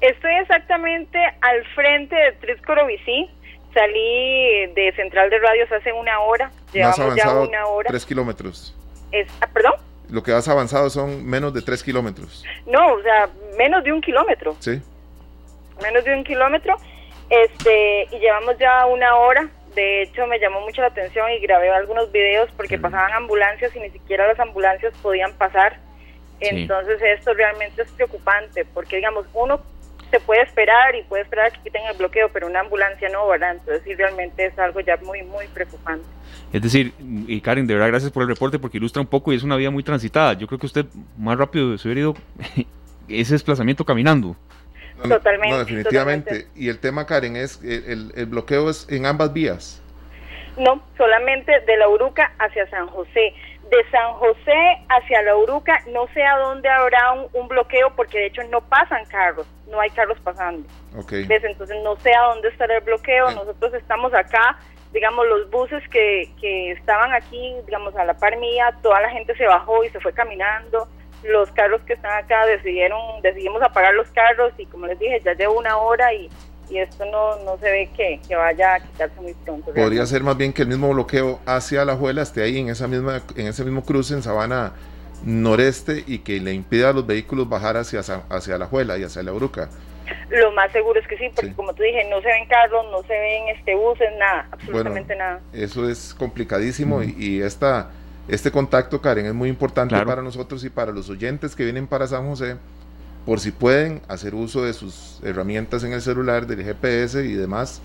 Estoy exactamente al frente de Triscorovicí. Salí de Central de Radios hace una hora. Llevamos ya una hora. Tres kilómetros. Es, ah, ¿Perdón? Lo que has avanzado son menos de tres kilómetros. No, o sea, menos de un kilómetro. Sí. Menos de un kilómetro. Este, y llevamos ya una hora. De hecho, me llamó mucho la atención y grabé algunos videos porque pasaban ambulancias y ni siquiera las ambulancias podían pasar. Entonces, esto realmente es preocupante porque, digamos, uno se puede esperar y puede esperar que quiten el bloqueo, pero una ambulancia no, ¿verdad? Entonces sí, realmente es algo ya muy, muy preocupante. Es decir, y Karen, de verdad gracias por el reporte porque ilustra un poco y es una vía muy transitada. Yo creo que usted más rápido se hubiera ido <laughs> ese desplazamiento caminando. totalmente. No, definitivamente. Y el tema, Karen, es el, el bloqueo es en ambas vías. No, solamente de la Uruca hacia San José de San José hacia la Uruca, no sé a dónde habrá un, bloqueo porque de hecho no pasan carros, no hay carros pasando. Okay. Entonces no sé a dónde estará el bloqueo, nosotros estamos acá, digamos los buses que, que estaban aquí, digamos a la par mía, toda la gente se bajó y se fue caminando, los carros que están acá decidieron, decidimos apagar los carros y como les dije, ya llevo una hora y y esto no, no se ve que, que vaya a quitarse muy pronto. Podría ser más bien que el mismo bloqueo hacia la Juela esté ahí en esa misma en ese mismo cruce en Sabana noreste y que le impida a los vehículos bajar hacia hacia la Juela y hacia la Uruca. Lo más seguro es que sí, porque como tú dije, no se ven carros, no se ven este buses, nada, absolutamente nada. Eso es complicadísimo y, esta este contacto, Karen, es muy importante para nosotros y para los oyentes que vienen para San José por si pueden hacer uso de sus herramientas en el celular, del GPS y demás,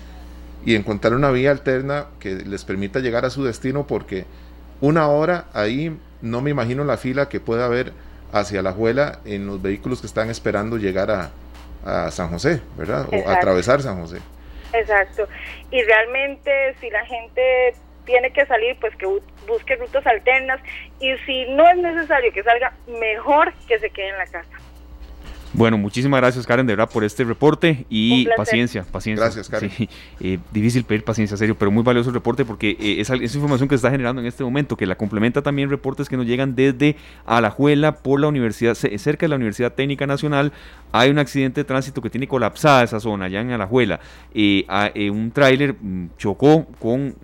y encontrar una vía alterna que les permita llegar a su destino, porque una hora ahí no me imagino la fila que pueda haber hacia la Juela en los vehículos que están esperando llegar a, San José, ¿verdad? O atravesar San José. Exacto. Y realmente si la gente tiene que salir, pues que busque rutas alternas y si no es necesario que salga, mejor que se quede en la casa. Bueno, muchísimas gracias Karen, de verdad, por este reporte y paciencia, paciencia. Gracias, Karen. <laughs> Eh, difícil pedir paciencia, serio, pero muy valioso el reporte porque eh, esa, información que se está generando en este momento, que la complementa también reportes que nos llegan desde Alajuela por la universidad, cerca de la Universidad Técnica Nacional, hay un accidente de tránsito que tiene colapsada esa zona, allá en Alajuela. Eh, un tráiler mm, chocó con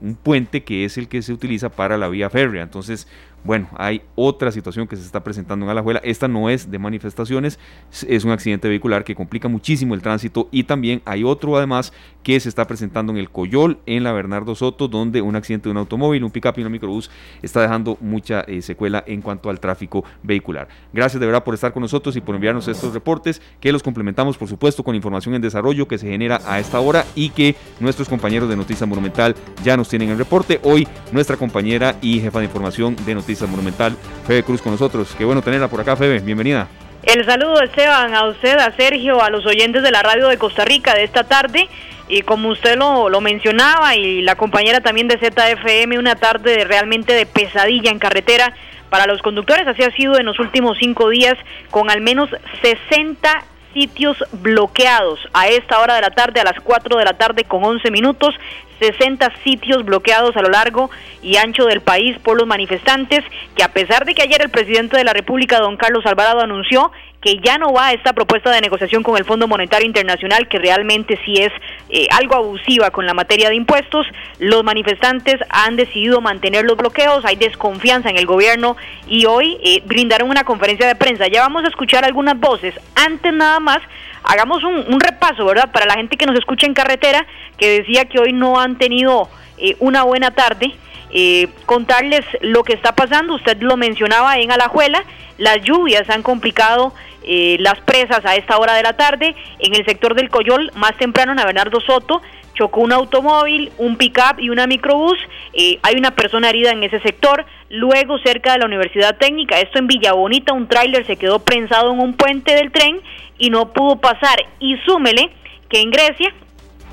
un puente que es el que se utiliza para la vía férrea, entonces bueno, hay otra situación que se está presentando en Alajuela. Esta no es de manifestaciones, es un accidente vehicular que complica muchísimo el tránsito y también hay otro además que se está presentando en el Coyol, en la Bernardo Soto, donde un accidente de un automóvil, un pick-up y un microbús está dejando mucha eh, secuela en cuanto al tráfico vehicular. Gracias de verdad por estar con nosotros y por enviarnos estos reportes que los complementamos por supuesto con información en desarrollo que se genera a esta hora y que nuestros compañeros de Noticias Monumental ya nos tienen en reporte. Hoy nuestra compañera y jefa de información de Noticias Monumental, Febe Cruz con nosotros. Qué bueno tenerla por acá, Febe, bienvenida. El saludo Esteban a usted, a Sergio, a los oyentes de la radio de Costa Rica de esta tarde. Y como usted lo, lo mencionaba y la compañera también de ZFM, una tarde realmente de pesadilla en carretera para los conductores. Así ha sido en los últimos cinco días con al menos 60 sitios bloqueados a esta hora de la tarde, a las 4 de la tarde con 11 minutos. 60 sitios bloqueados a lo largo y ancho del país por los manifestantes, que a pesar de que ayer el presidente de la República, don Carlos Alvarado, anunció que ya no va esta propuesta de negociación con el Fondo Monetario Internacional, que realmente sí es eh, algo abusiva con la materia de impuestos, los manifestantes han decidido mantener los bloqueos, hay desconfianza en el gobierno y hoy eh, brindaron una conferencia de prensa. Ya vamos a escuchar algunas voces. Antes nada más, hagamos un, un repaso, ¿verdad? Para la gente que nos escucha en carretera, que decía que hoy no han tenido eh, una buena tarde. Eh, contarles lo que está pasando, usted lo mencionaba en Alajuela, las lluvias han complicado eh, las presas a esta hora de la tarde, en el sector del Coyol, más temprano en Bernardo Soto, chocó un automóvil, un pick-up y una microbús. Eh, hay una persona herida en ese sector. Luego, cerca de la Universidad Técnica, esto en Villa Bonita, un tráiler se quedó prensado en un puente del tren y no pudo pasar. Y súmele que en Grecia,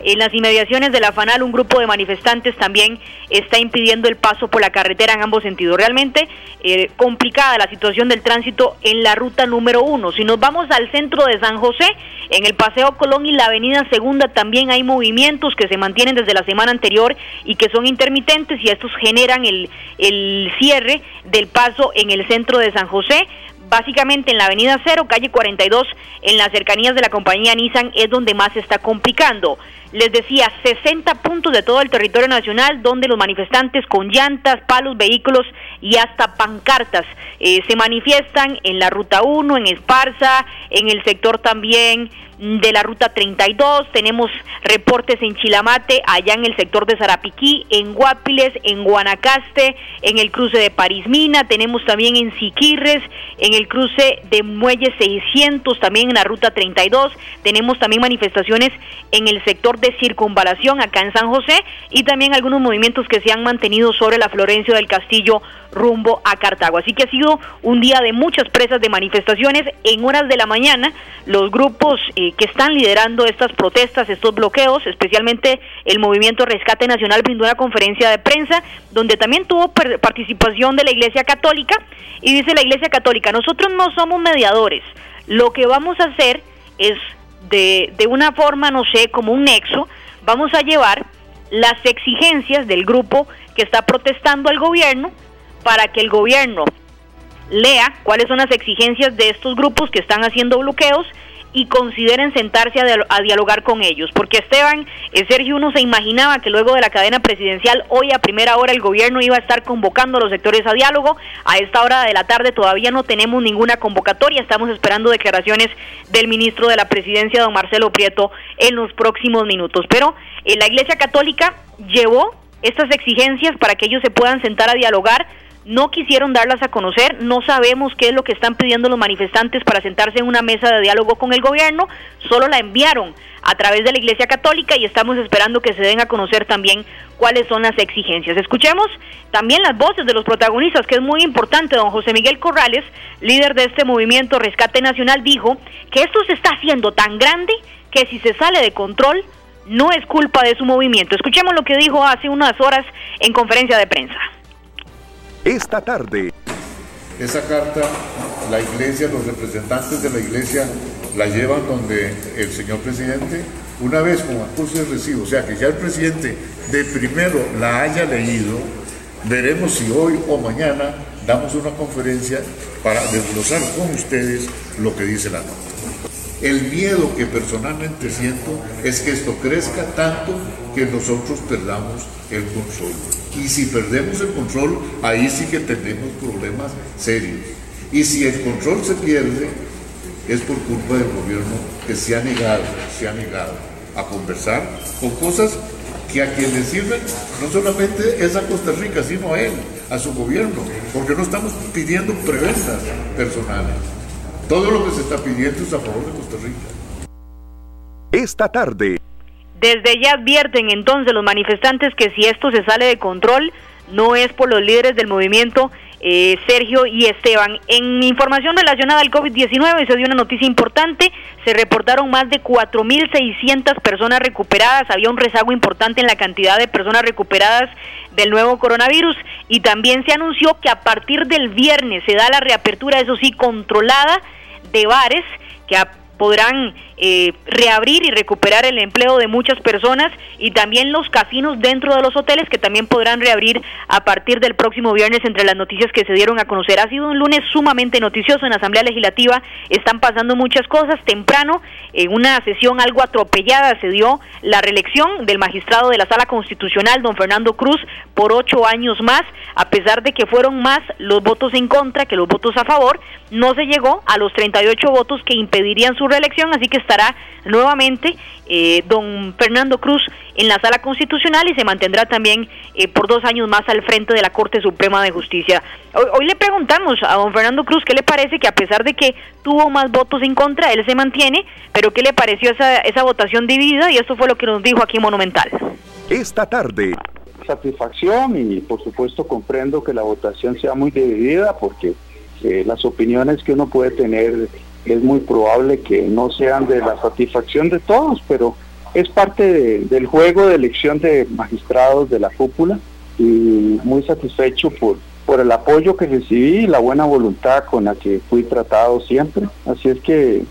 en las inmediaciones de la FANAL, un grupo de manifestantes también está impidiendo el paso por la carretera en ambos sentidos. Realmente eh, complicada la situación del tránsito en la ruta número uno. Si nos vamos al centro de San José, en el Paseo Colón y la Avenida Segunda también hay movimientos que se mantienen desde la semana anterior y que son intermitentes y estos generan el, el cierre del paso en el centro de San José básicamente en la avenida Cero, calle 42, en las cercanías de la compañía Nissan, es donde más se está complicando. Les decía, 60 puntos de todo el territorio nacional donde los manifestantes con llantas, palos, vehículos y hasta pancartas eh, se manifiestan en la ruta 1, en Esparza, en el sector también de la ruta 32, tenemos reportes en Chilamate, allá en el sector de Zarapiquí, en Guapiles, en Guanacaste, en el cruce de París Mina, tenemos también en Siquirres, en el cruce de Muelle 600, también en la ruta 32, tenemos también manifestaciones en el sector de circunvalación acá en San José y también algunos movimientos que se han mantenido sobre la Florencio del Castillo rumbo a Cartago. Así que ha sido un día de muchas presas de manifestaciones. En horas de la mañana, los grupos eh, que están liderando estas protestas, estos bloqueos, especialmente el Movimiento Rescate Nacional, brindó una conferencia de prensa donde también tuvo participación de la Iglesia Católica. Y dice la Iglesia Católica, nosotros no somos mediadores. Lo que vamos a hacer es de, de una forma, no sé, como un nexo, vamos a llevar las exigencias del grupo que está protestando al gobierno para que el gobierno lea cuáles son las exigencias de estos grupos que están haciendo bloqueos y consideren sentarse a, dialogar con ellos. Porque Esteban, eh, Sergio, uno se imaginaba que luego de la cadena presidencial, hoy a primera hora el gobierno iba a estar convocando a los sectores a diálogo. A esta hora de la tarde todavía no tenemos ninguna convocatoria. Estamos esperando declaraciones del ministro de la presidencia, don Marcelo Prieto, en los próximos minutos. Pero eh, la Iglesia Católica llevó estas exigencias para que ellos se puedan sentar a dialogar no quisieron darlas a conocer, no sabemos qué es lo que están pidiendo los manifestantes para sentarse en una mesa de diálogo con el gobierno, solo la enviaron a través de la Iglesia Católica y estamos esperando que se den a conocer también cuáles son las exigencias. Escuchemos también las voces de los protagonistas, que es muy importante. Don José Miguel Corrales, líder de este movimiento Rescate Nacional, dijo que esto se está haciendo tan grande que si se sale de control no es culpa de su movimiento. Escuchemos lo que dijo hace unas horas en conferencia de prensa esta tarde. Esa carta, la iglesia, los representantes de la iglesia la llevan donde el señor presidente, una vez con acuse de recibo, o sea que ya el presidente de primero la haya leído, veremos si hoy o mañana damos una conferencia para desglosar con ustedes lo que dice la nota. El miedo que personalmente siento es que esto crezca tanto que nosotros perdamos el control. Y si perdemos el control, ahí sí que tenemos problemas serios. Y si el control se pierde, es por culpa del gobierno que se ha negado, se ha negado a conversar con cosas que a quien le sirven no solamente es a Costa Rica, sino a él, a su gobierno, porque no estamos pidiendo preventas personales. Todo lo que se está pidiendo es a favor de Costa Rica. Esta tarde. Desde ya advierten entonces los manifestantes que si esto se sale de control, no es por los líderes del movimiento eh, Sergio y Esteban. En información relacionada al COVID-19 se dio una noticia importante, se reportaron más de 4.600 personas recuperadas, había un rezago importante en la cantidad de personas recuperadas del nuevo coronavirus. Y también se anunció que a partir del viernes se da la reapertura, eso sí, controlada de bares que podrán eh, reabrir y recuperar el empleo de muchas personas y también los casinos dentro de los hoteles que también podrán reabrir a partir del próximo viernes entre las noticias que se dieron a conocer. Ha sido un lunes sumamente noticioso en la Asamblea Legislativa, están pasando muchas cosas. Temprano, en una sesión algo atropellada, se dio la reelección del magistrado de la Sala Constitucional, don Fernando Cruz, por ocho años más, a pesar de que fueron más los votos en contra que los votos a favor, no se llegó a los 38 votos que impedirían su reelección, así que estará nuevamente eh, don Fernando Cruz en la sala constitucional y se mantendrá también eh, por dos años más al frente de la Corte Suprema de Justicia. Hoy, le preguntamos a don Fernando Cruz qué le parece que a pesar de que tuvo más votos en contra, él se mantiene, pero qué le pareció esa, esa votación dividida y esto fue lo que nos dijo aquí Monumental. Esta tarde. Satisfacción y por supuesto comprendo que la votación sea muy dividida porque eh, las opiniones que uno puede tener es muy probable que no sean de la satisfacción de todos, pero es parte del juego de elección de magistrados de la cúpula y muy satisfecho por, por el apoyo que recibí y la buena voluntad con la que fui tratado siempre. Así es que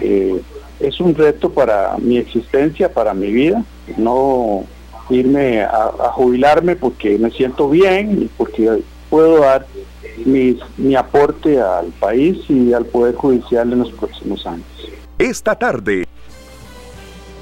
eh, es un reto para mi existencia, para mi vida, no irme a, a jubilarme porque me siento bien y porque puedo dar mi, mi aporte al país y al Poder Judicial en los próximos años. Esta tarde.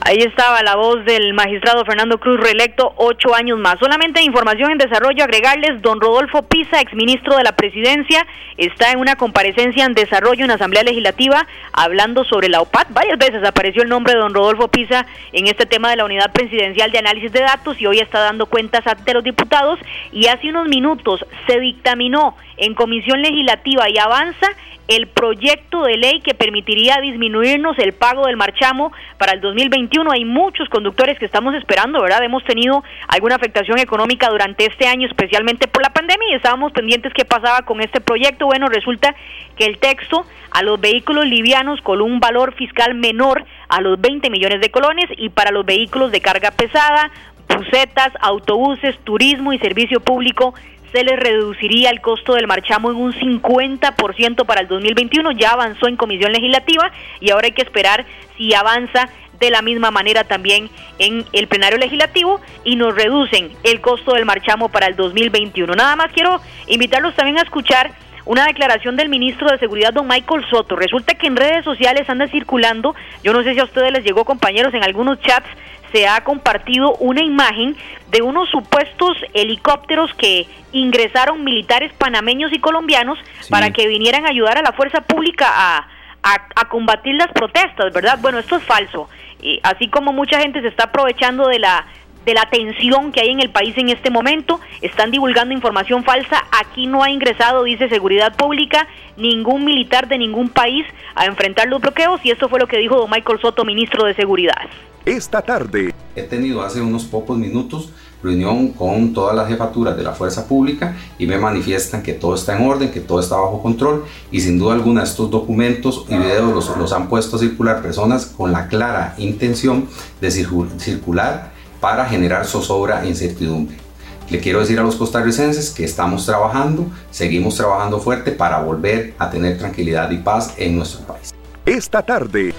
Ahí estaba la voz del magistrado Fernando Cruz, reelecto ocho años más. Solamente información en desarrollo, agregarles, don Rodolfo Pisa, exministro de la Presidencia, está en una comparecencia en desarrollo en la Asamblea Legislativa hablando sobre la OPAT. Varias veces apareció el nombre de don Rodolfo Pisa en este tema de la Unidad Presidencial de Análisis de Datos y hoy está dando cuentas ante los diputados y hace unos minutos se dictaminó en comisión legislativa y avanza el proyecto de ley que permitiría disminuirnos el pago del marchamo para el 2021. Hay muchos conductores que estamos esperando, ¿verdad? Hemos tenido alguna afectación económica durante este año, especialmente por la pandemia, y estábamos pendientes qué pasaba con este proyecto. Bueno, resulta que el texto a los vehículos livianos con un valor fiscal menor a los 20 millones de colones y para los vehículos de carga pesada, busetas, autobuses, turismo y servicio público se les reduciría el costo del marchamo en un 50% para el 2021. Ya avanzó en comisión legislativa y ahora hay que esperar si avanza de la misma manera también en el plenario legislativo y nos reducen el costo del marchamo para el 2021. Nada más quiero invitarlos también a escuchar una declaración del ministro de Seguridad, don Michael Soto. Resulta que en redes sociales anda circulando, yo no sé si a ustedes les llegó compañeros en algunos chats, se ha compartido una imagen de unos supuestos helicópteros que ingresaron militares panameños y colombianos para que vinieran a ayudar a la fuerza pública a, a, combatir las protestas, ¿verdad? Bueno, esto es falso. Y así como mucha gente se está aprovechando de la de la tensión que hay en el país en este momento, están divulgando información falsa, aquí no ha ingresado, dice Seguridad Pública, ningún militar de ningún país a enfrentar los bloqueos y esto fue lo que dijo don Michael Soto, ministro de Seguridad esta tarde. He tenido hace unos pocos minutos reunión con todas las jefaturas de la fuerza pública y me manifiestan que todo está en orden, que todo está bajo control y sin duda alguna estos documentos y videos los, los han puesto a circular personas con la clara intención de circular para generar zozobra e incertidumbre. Le quiero decir a los costarricenses que estamos trabajando, seguimos trabajando fuerte para volver a tener tranquilidad y paz en nuestro país. Esta tarde.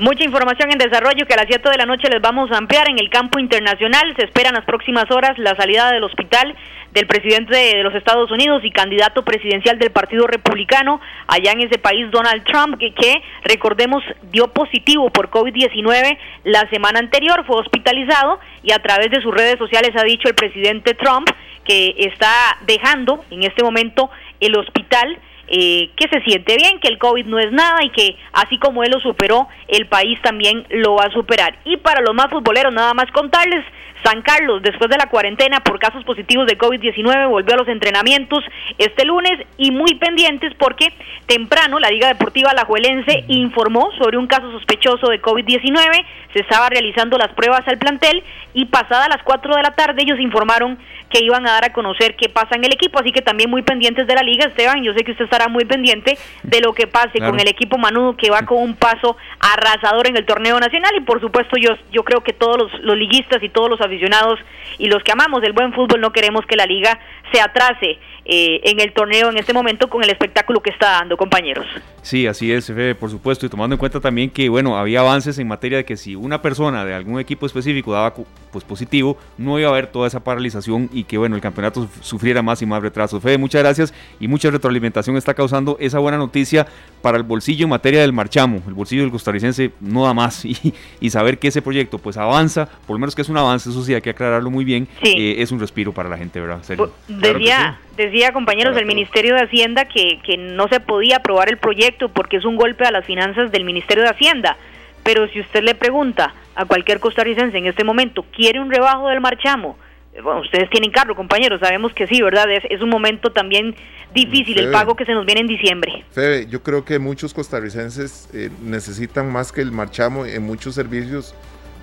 Mucha información en desarrollo que a las 7 de la noche les vamos a ampliar en el campo internacional. Se espera en las próximas horas la salida del hospital del presidente de los Estados Unidos y candidato presidencial del Partido Republicano allá en ese país, Donald Trump, que, que recordemos dio positivo por COVID-19 la semana anterior, fue hospitalizado y a través de sus redes sociales ha dicho el presidente Trump que está dejando en este momento el hospital eh, que se siente bien, que el COVID no es nada y que así como él lo superó, el país también lo va a superar. Y para los más futboleros, nada más contarles, San Carlos, después de la cuarentena por casos positivos de COVID-19, volvió a los entrenamientos este lunes y muy pendientes porque temprano la Liga Deportiva Alajuelense informó sobre un caso sospechoso de COVID-19, se estaba realizando las pruebas al plantel y pasada las 4 de la tarde ellos informaron que iban a dar a conocer qué pasa en el equipo, así que también muy pendientes de la liga, Esteban, yo sé que usted estará muy pendiente de lo que pase con el equipo Manudo que va con un paso arrasador en el torneo nacional y por supuesto yo, yo creo que todos los, los liguistas y todos los aficionados y los que amamos el buen fútbol no queremos que la liga se atrase eh, en el torneo en este momento con el espectáculo que está dando, compañeros. Sí, así es, por supuesto, y tomando en cuenta también que, bueno, había avances en materia de que si una persona de algún equipo específico daba pues positivo, no iba a haber toda esa paralización y que, bueno, el campeonato sufriera más y más retrasos. Fede, muchas gracias y mucha retroalimentación está causando esa buena noticia para el bolsillo en materia del marchamo. El bolsillo del costarricense no da más <laughs> y, y saber que ese proyecto pues avanza, por lo menos que es un avance, eso sí, hay que aclararlo muy bien, eh, es un respiro para la gente, ¿verdad? Serio. Decía, decía, compañeros del Ministerio de Hacienda que, que no se podía aprobar el proyecto porque es un golpe a las finanzas del Ministerio de Hacienda pero si usted le pregunta a cualquier costarricense en este momento, ¿quiere un rebajo del marchamo? Eh, bueno, ustedes tienen carro, compañeros, sabemos que sí, ¿verdad? Es, es un momento también difícil el pago que se nos viene en diciembre. Febe, yo creo que muchos costarricenses eh, necesitan más que el marchamo en muchos servicios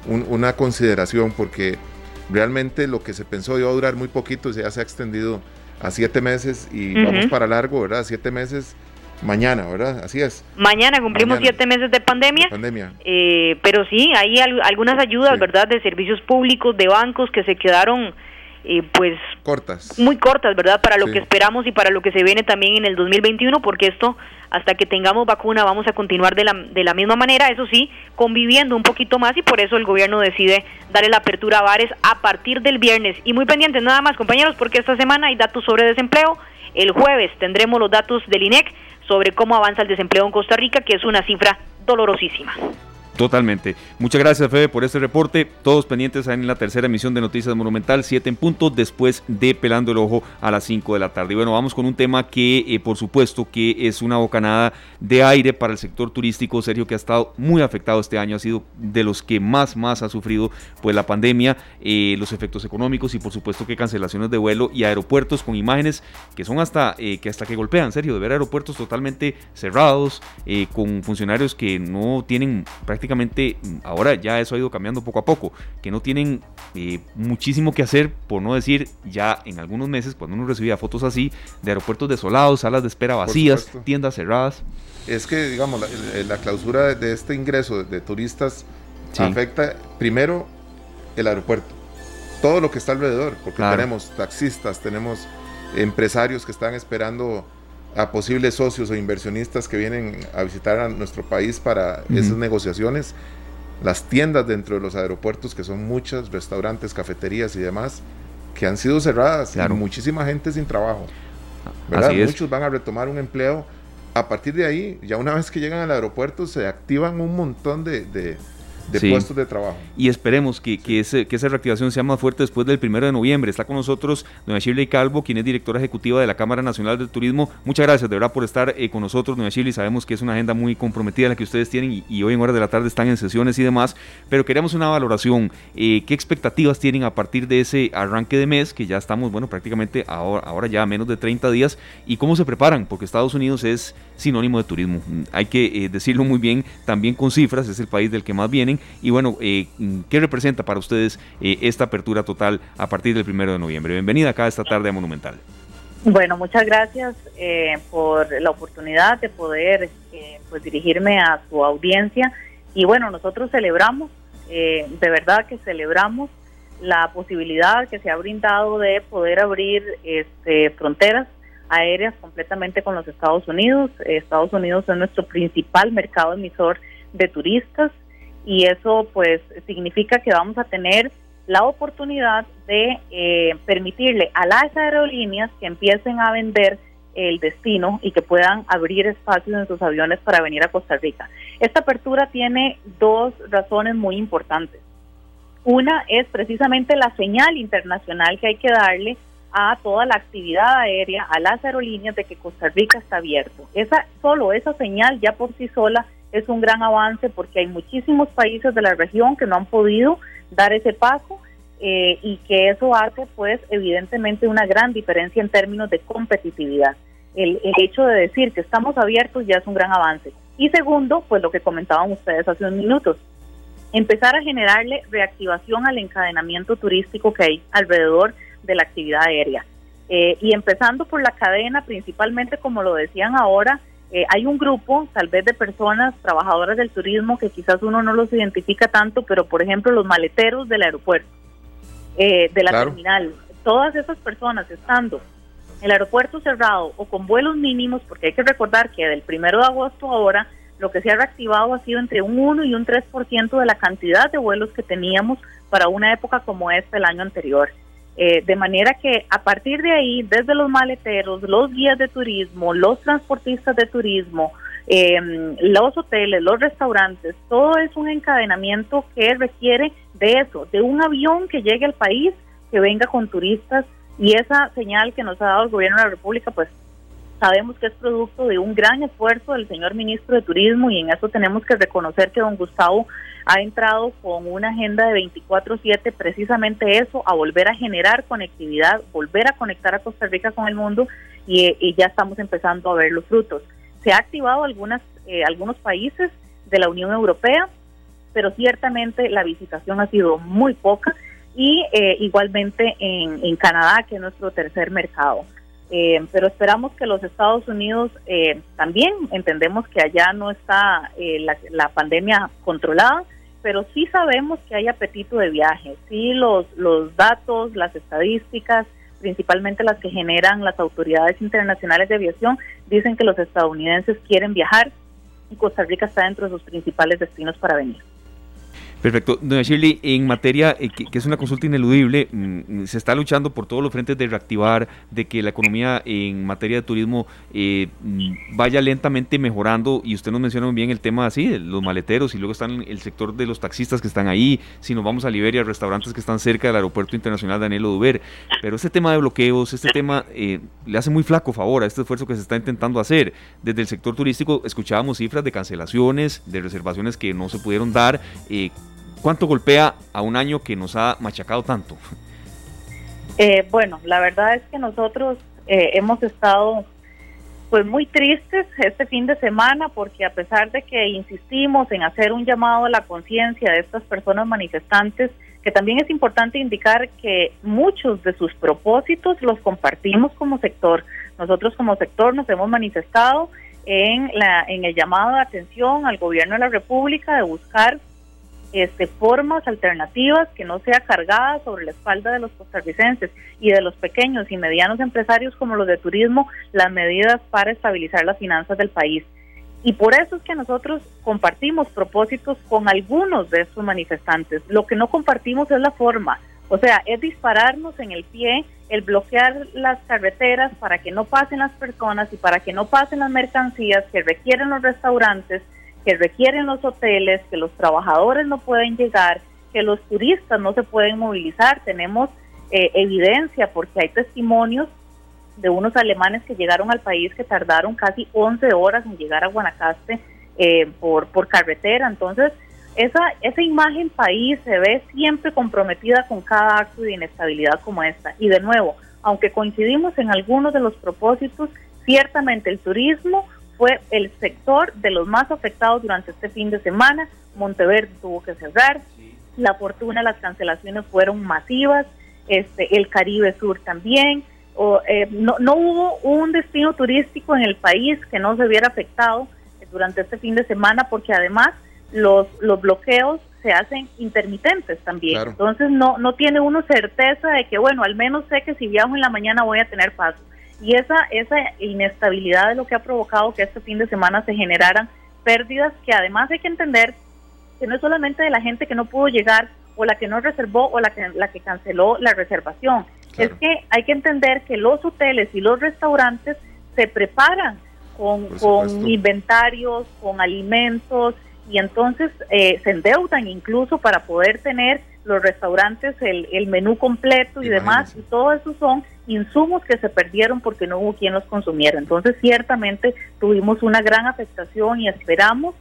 una consideración porque realmente lo que se pensó iba a durar muy poquito ya se ha extendido a siete meses y vamos para largo, ¿verdad? Siete meses mañana, ¿verdad? Así es. Mañana cumplimos siete meses de pandemia. pandemia. Eh, pero sí, hay algunas ayudas, ¿verdad? De servicios públicos, de bancos que se quedaron pues cortas. Muy cortas, ¿verdad? Para lo que esperamos y para lo que se viene también en el 2021, porque esto, hasta que tengamos vacuna, vamos a continuar de la, de la misma manera, eso sí, conviviendo un poquito más y por eso el gobierno decide darle la apertura a bares a partir del viernes. Y muy pendientes nada más, compañeros, porque esta semana hay datos sobre desempleo. El jueves tendremos los datos del INEC sobre cómo avanza el desempleo en Costa Rica, que es una cifra dolorosísima. Totalmente. Muchas gracias, Fede, por este reporte. Todos pendientes en la tercera emisión de Noticias Monumental, 7 en punto, después de Pelando el Ojo a las 5 de la tarde. Y bueno, vamos con un tema que, eh, por supuesto, que es una bocanada de aire para el sector turístico, Sergio, que ha estado muy afectado este año, ha sido de los que más, más ha sufrido pues la pandemia, eh, los efectos económicos y, por supuesto, que cancelaciones de vuelo y aeropuertos con imágenes que son hasta, eh, que hasta que golpean, Sergio, de ver aeropuertos totalmente cerrados, con funcionarios que no tienen prácticamente ahora ya eso ha ido cambiando poco a poco, que no tienen eh, muchísimo que hacer, por no decir ya en algunos meses, cuando uno recibía fotos así, de aeropuertos desolados, salas de espera vacías, tiendas cerradas. Es que, digamos, la, clausura de este ingreso de, turistas afecta primero el aeropuerto, todo lo que está alrededor, porque tenemos taxistas, tenemos empresarios que están esperando a posibles socios o inversionistas que vienen a visitar a nuestro país para esas negociaciones, las tiendas dentro de los aeropuertos, que son muchas, restaurantes, cafeterías y demás, que han sido cerradas, y muchísima gente sin trabajo. ¿verdad? Muchos van a retomar un empleo. A partir de ahí, ya una vez que llegan al aeropuerto, se activan un montón de de puestos de trabajo. Y esperemos que, que, ese, que, esa reactivación sea más fuerte después del primero de noviembre. Está con nosotros doña Shirley Calvo, quien es directora ejecutiva de la Cámara Nacional del Turismo. Muchas gracias de verdad por estar eh, con nosotros, doña Shirley. Sabemos que es una agenda muy comprometida la que ustedes tienen y, hoy en horas de la tarde están en sesiones y demás, pero queremos una valoración. Eh, ¿Qué expectativas tienen a partir de ese arranque de mes, que ya estamos, bueno, prácticamente ahora, ahora ya a menos de 30 días, y cómo se preparan? Porque Estados Unidos es sinónimo de turismo. Hay que eh, decirlo muy bien, también con cifras, es el país del que más vienen y bueno, eh, ¿qué representa para ustedes eh, esta apertura total a partir del primero de noviembre? Bienvenida acá esta tarde Monumental. Bueno, muchas gracias eh, por la oportunidad de poder pues dirigirme a su audiencia. Y bueno, nosotros celebramos, de verdad que celebramos la posibilidad que se ha brindado de poder abrir este, fronteras aéreas completamente con los Estados Unidos. Estados Unidos es nuestro principal mercado emisor de turistas y eso pues significa que vamos a tener la oportunidad de eh, permitirle a las aerolíneas que empiecen a vender el destino y que puedan abrir espacios en sus aviones para venir a Costa Rica. Esta apertura tiene dos razones muy importantes. Una es precisamente la señal internacional que hay que darle a toda la actividad aérea, a las aerolíneas de que Costa Rica está abierto. Esa solo esa señal ya por sí sola es un gran avance porque hay muchísimos países de la región que no han podido dar ese paso eh, y que eso hace pues evidentemente una gran diferencia en términos de competitividad. El, el, hecho de decir que estamos abiertos ya es un gran avance. Y segundo, pues lo que comentaban ustedes hace unos minutos, empezar a generarle reactivación al encadenamiento turístico que hay alrededor de la actividad aérea. Eh, y empezando por la cadena, principalmente como lo decían ahora, eh, hay un grupo, tal vez de personas trabajadoras del turismo que quizás uno no los identifica tanto, pero por ejemplo los maleteros del aeropuerto, eh, de la terminal, todas esas personas estando el aeropuerto cerrado o con vuelos mínimos, porque hay que recordar que del primero de agosto ahora lo que se ha reactivado ha sido entre un 1 y un 3% de la cantidad de vuelos que teníamos para una época como esta el año anterior. Eh, de manera que a partir de ahí, desde los maleteros, los guías de turismo, los transportistas de turismo, em, los hoteles, los restaurantes, todo es un encadenamiento que requiere de eso, de un avión que llegue al país, que venga con turistas y esa señal que nos ha dado el gobierno de la República, pues Sabemos que es producto de un gran esfuerzo del señor ministro de Turismo y en eso tenemos que reconocer que don Gustavo ha entrado con una agenda de 24/7 precisamente eso, a volver a generar conectividad, volver a conectar a Costa Rica con el mundo y, ya estamos empezando a ver los frutos. Se ha activado algunas, eh, algunos países de la Unión Europea, pero ciertamente la visitación ha sido muy poca y eh, igualmente en, en Canadá, que es nuestro tercer mercado. Eh, pero esperamos que los Estados Unidos eh, también entendemos que allá no está eh, la, pandemia controlada, pero sí sabemos que hay apetito de viaje. Sí, los, los datos, las estadísticas, principalmente las que generan las autoridades internacionales de aviación, dicen que los estadounidenses quieren viajar y Costa Rica está dentro de sus principales destinos para venir. Perfecto. Doña Shirley, en materia, eh, que, es una consulta ineludible, mm, se está luchando por todos los frentes de reactivar, de que la economía en materia de turismo eh, mm, vaya lentamente mejorando, y usted nos menciona muy bien el tema así, de los maleteros, y luego están el sector de los taxistas que están ahí, si nos vamos a Liberia, restaurantes que están cerca del aeropuerto internacional Daniel Oduber, pero este tema de bloqueos, este tema eh, le hace muy flaco favor a este esfuerzo que se está intentando hacer. Desde el sector turístico escuchábamos cifras de cancelaciones, de reservaciones que no se pudieron dar, ¿Cuánto golpea a un año que nos ha machacado tanto? Eh, bueno, la verdad es que nosotros eh, hemos estado pues muy tristes este fin de semana porque a pesar de que insistimos en hacer un llamado a la conciencia de estas personas manifestantes, que también es importante indicar que muchos de sus propósitos los compartimos como sector. Nosotros como sector nos hemos manifestado en, la, en el llamado de atención al gobierno de la República de buscar este, formas alternativas que no sea cargada sobre la espalda de los costarricenses y de los pequeños y medianos empresarios como los de turismo las medidas para estabilizar las finanzas del país. Y por eso es que nosotros compartimos propósitos con algunos de estos manifestantes. Lo que no compartimos es la forma, o sea, es dispararnos en el pie, el bloquear las carreteras para que no pasen las personas y para que no pasen las mercancías que requieren los restaurantes, que requieren los hoteles, que los trabajadores no pueden llegar, que los turistas no se pueden movilizar. Tenemos eh, evidencia porque hay testimonios de unos alemanes que llegaron al país que tardaron casi 11 horas en llegar a Guanacaste eh, por, por carretera. Entonces, esa, esa imagen país se ve siempre comprometida con cada acto de inestabilidad como esta. Y de nuevo, aunque coincidimos en algunos de los propósitos, ciertamente el turismo fue el sector de los más afectados durante este fin de semana. Monteverde tuvo que cerrar. La fortuna, las cancelaciones fueron masivas. Este, el Caribe Sur también. O, eh, no, no hubo un destino turístico en el país que no se viera afectado durante este fin de semana porque además los, los bloqueos se hacen intermitentes también. Entonces no, no tiene uno certeza de que, bueno, al menos sé que si viajo en la mañana voy a tener paso y esa, esa inestabilidad es lo que ha provocado que este fin de semana se generaran pérdidas que además hay que entender que no es solamente de la gente que no pudo llegar o la que no reservó o la que, la que canceló la reservación. Es que hay que entender que los hoteles y los restaurantes se preparan con, con inventarios, con alimentos y entonces eh, se endeudan incluso para poder tener los restaurantes el, el menú completo y demás y todo eso son insumos que se perdieron porque no hubo quien los consumiera. Entonces, ciertamente tuvimos una gran afectación y esperamos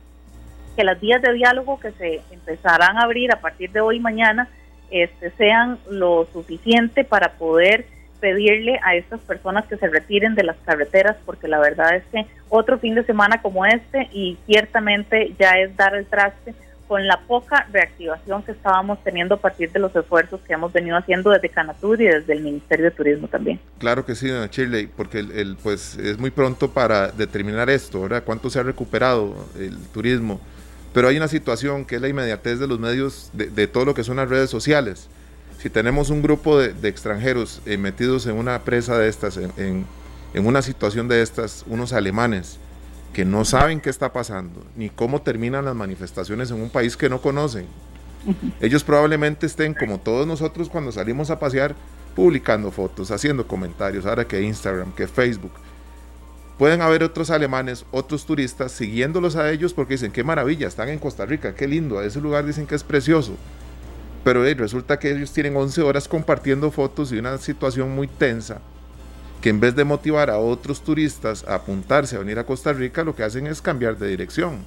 que las vías de diálogo que se empezarán a abrir a partir de hoy y mañana este, sean lo suficiente para poder pedirle a estas personas que se retiren de las carreteras porque la verdad es que otro fin de semana como este y ciertamente ya es dar el traste con la poca reactivación que estábamos teniendo a partir de los esfuerzos que hemos venido haciendo desde Canatur y desde el Ministerio de Turismo también. Claro que sí, doña Shirley, porque el, pues es muy pronto para determinar esto, ¿verdad? ¿Cuánto se ha recuperado el turismo? Pero hay una situación que es la inmediatez de los medios, de, todo lo que son las redes sociales. Si tenemos un grupo de, extranjeros eh, metidos en una presa de estas, en, en una situación de estas, unos alemanes, que no saben qué está pasando, ni cómo terminan las manifestaciones en un país que no conocen. <laughs> Ellos probablemente estén como todos nosotros cuando salimos a pasear, publicando fotos, haciendo comentarios, ahora que Instagram, que Facebook. Pueden haber otros alemanes, otros turistas, siguiéndolos a ellos porque dicen, qué maravilla, están en Costa Rica, qué lindo, a ese lugar dicen que es precioso. pero resulta que ellos tienen 11 horas compartiendo fotos y una situación muy tensa que en vez de motivar a otros turistas a apuntarse a venir a Costa Rica, lo que hacen es cambiar de dirección.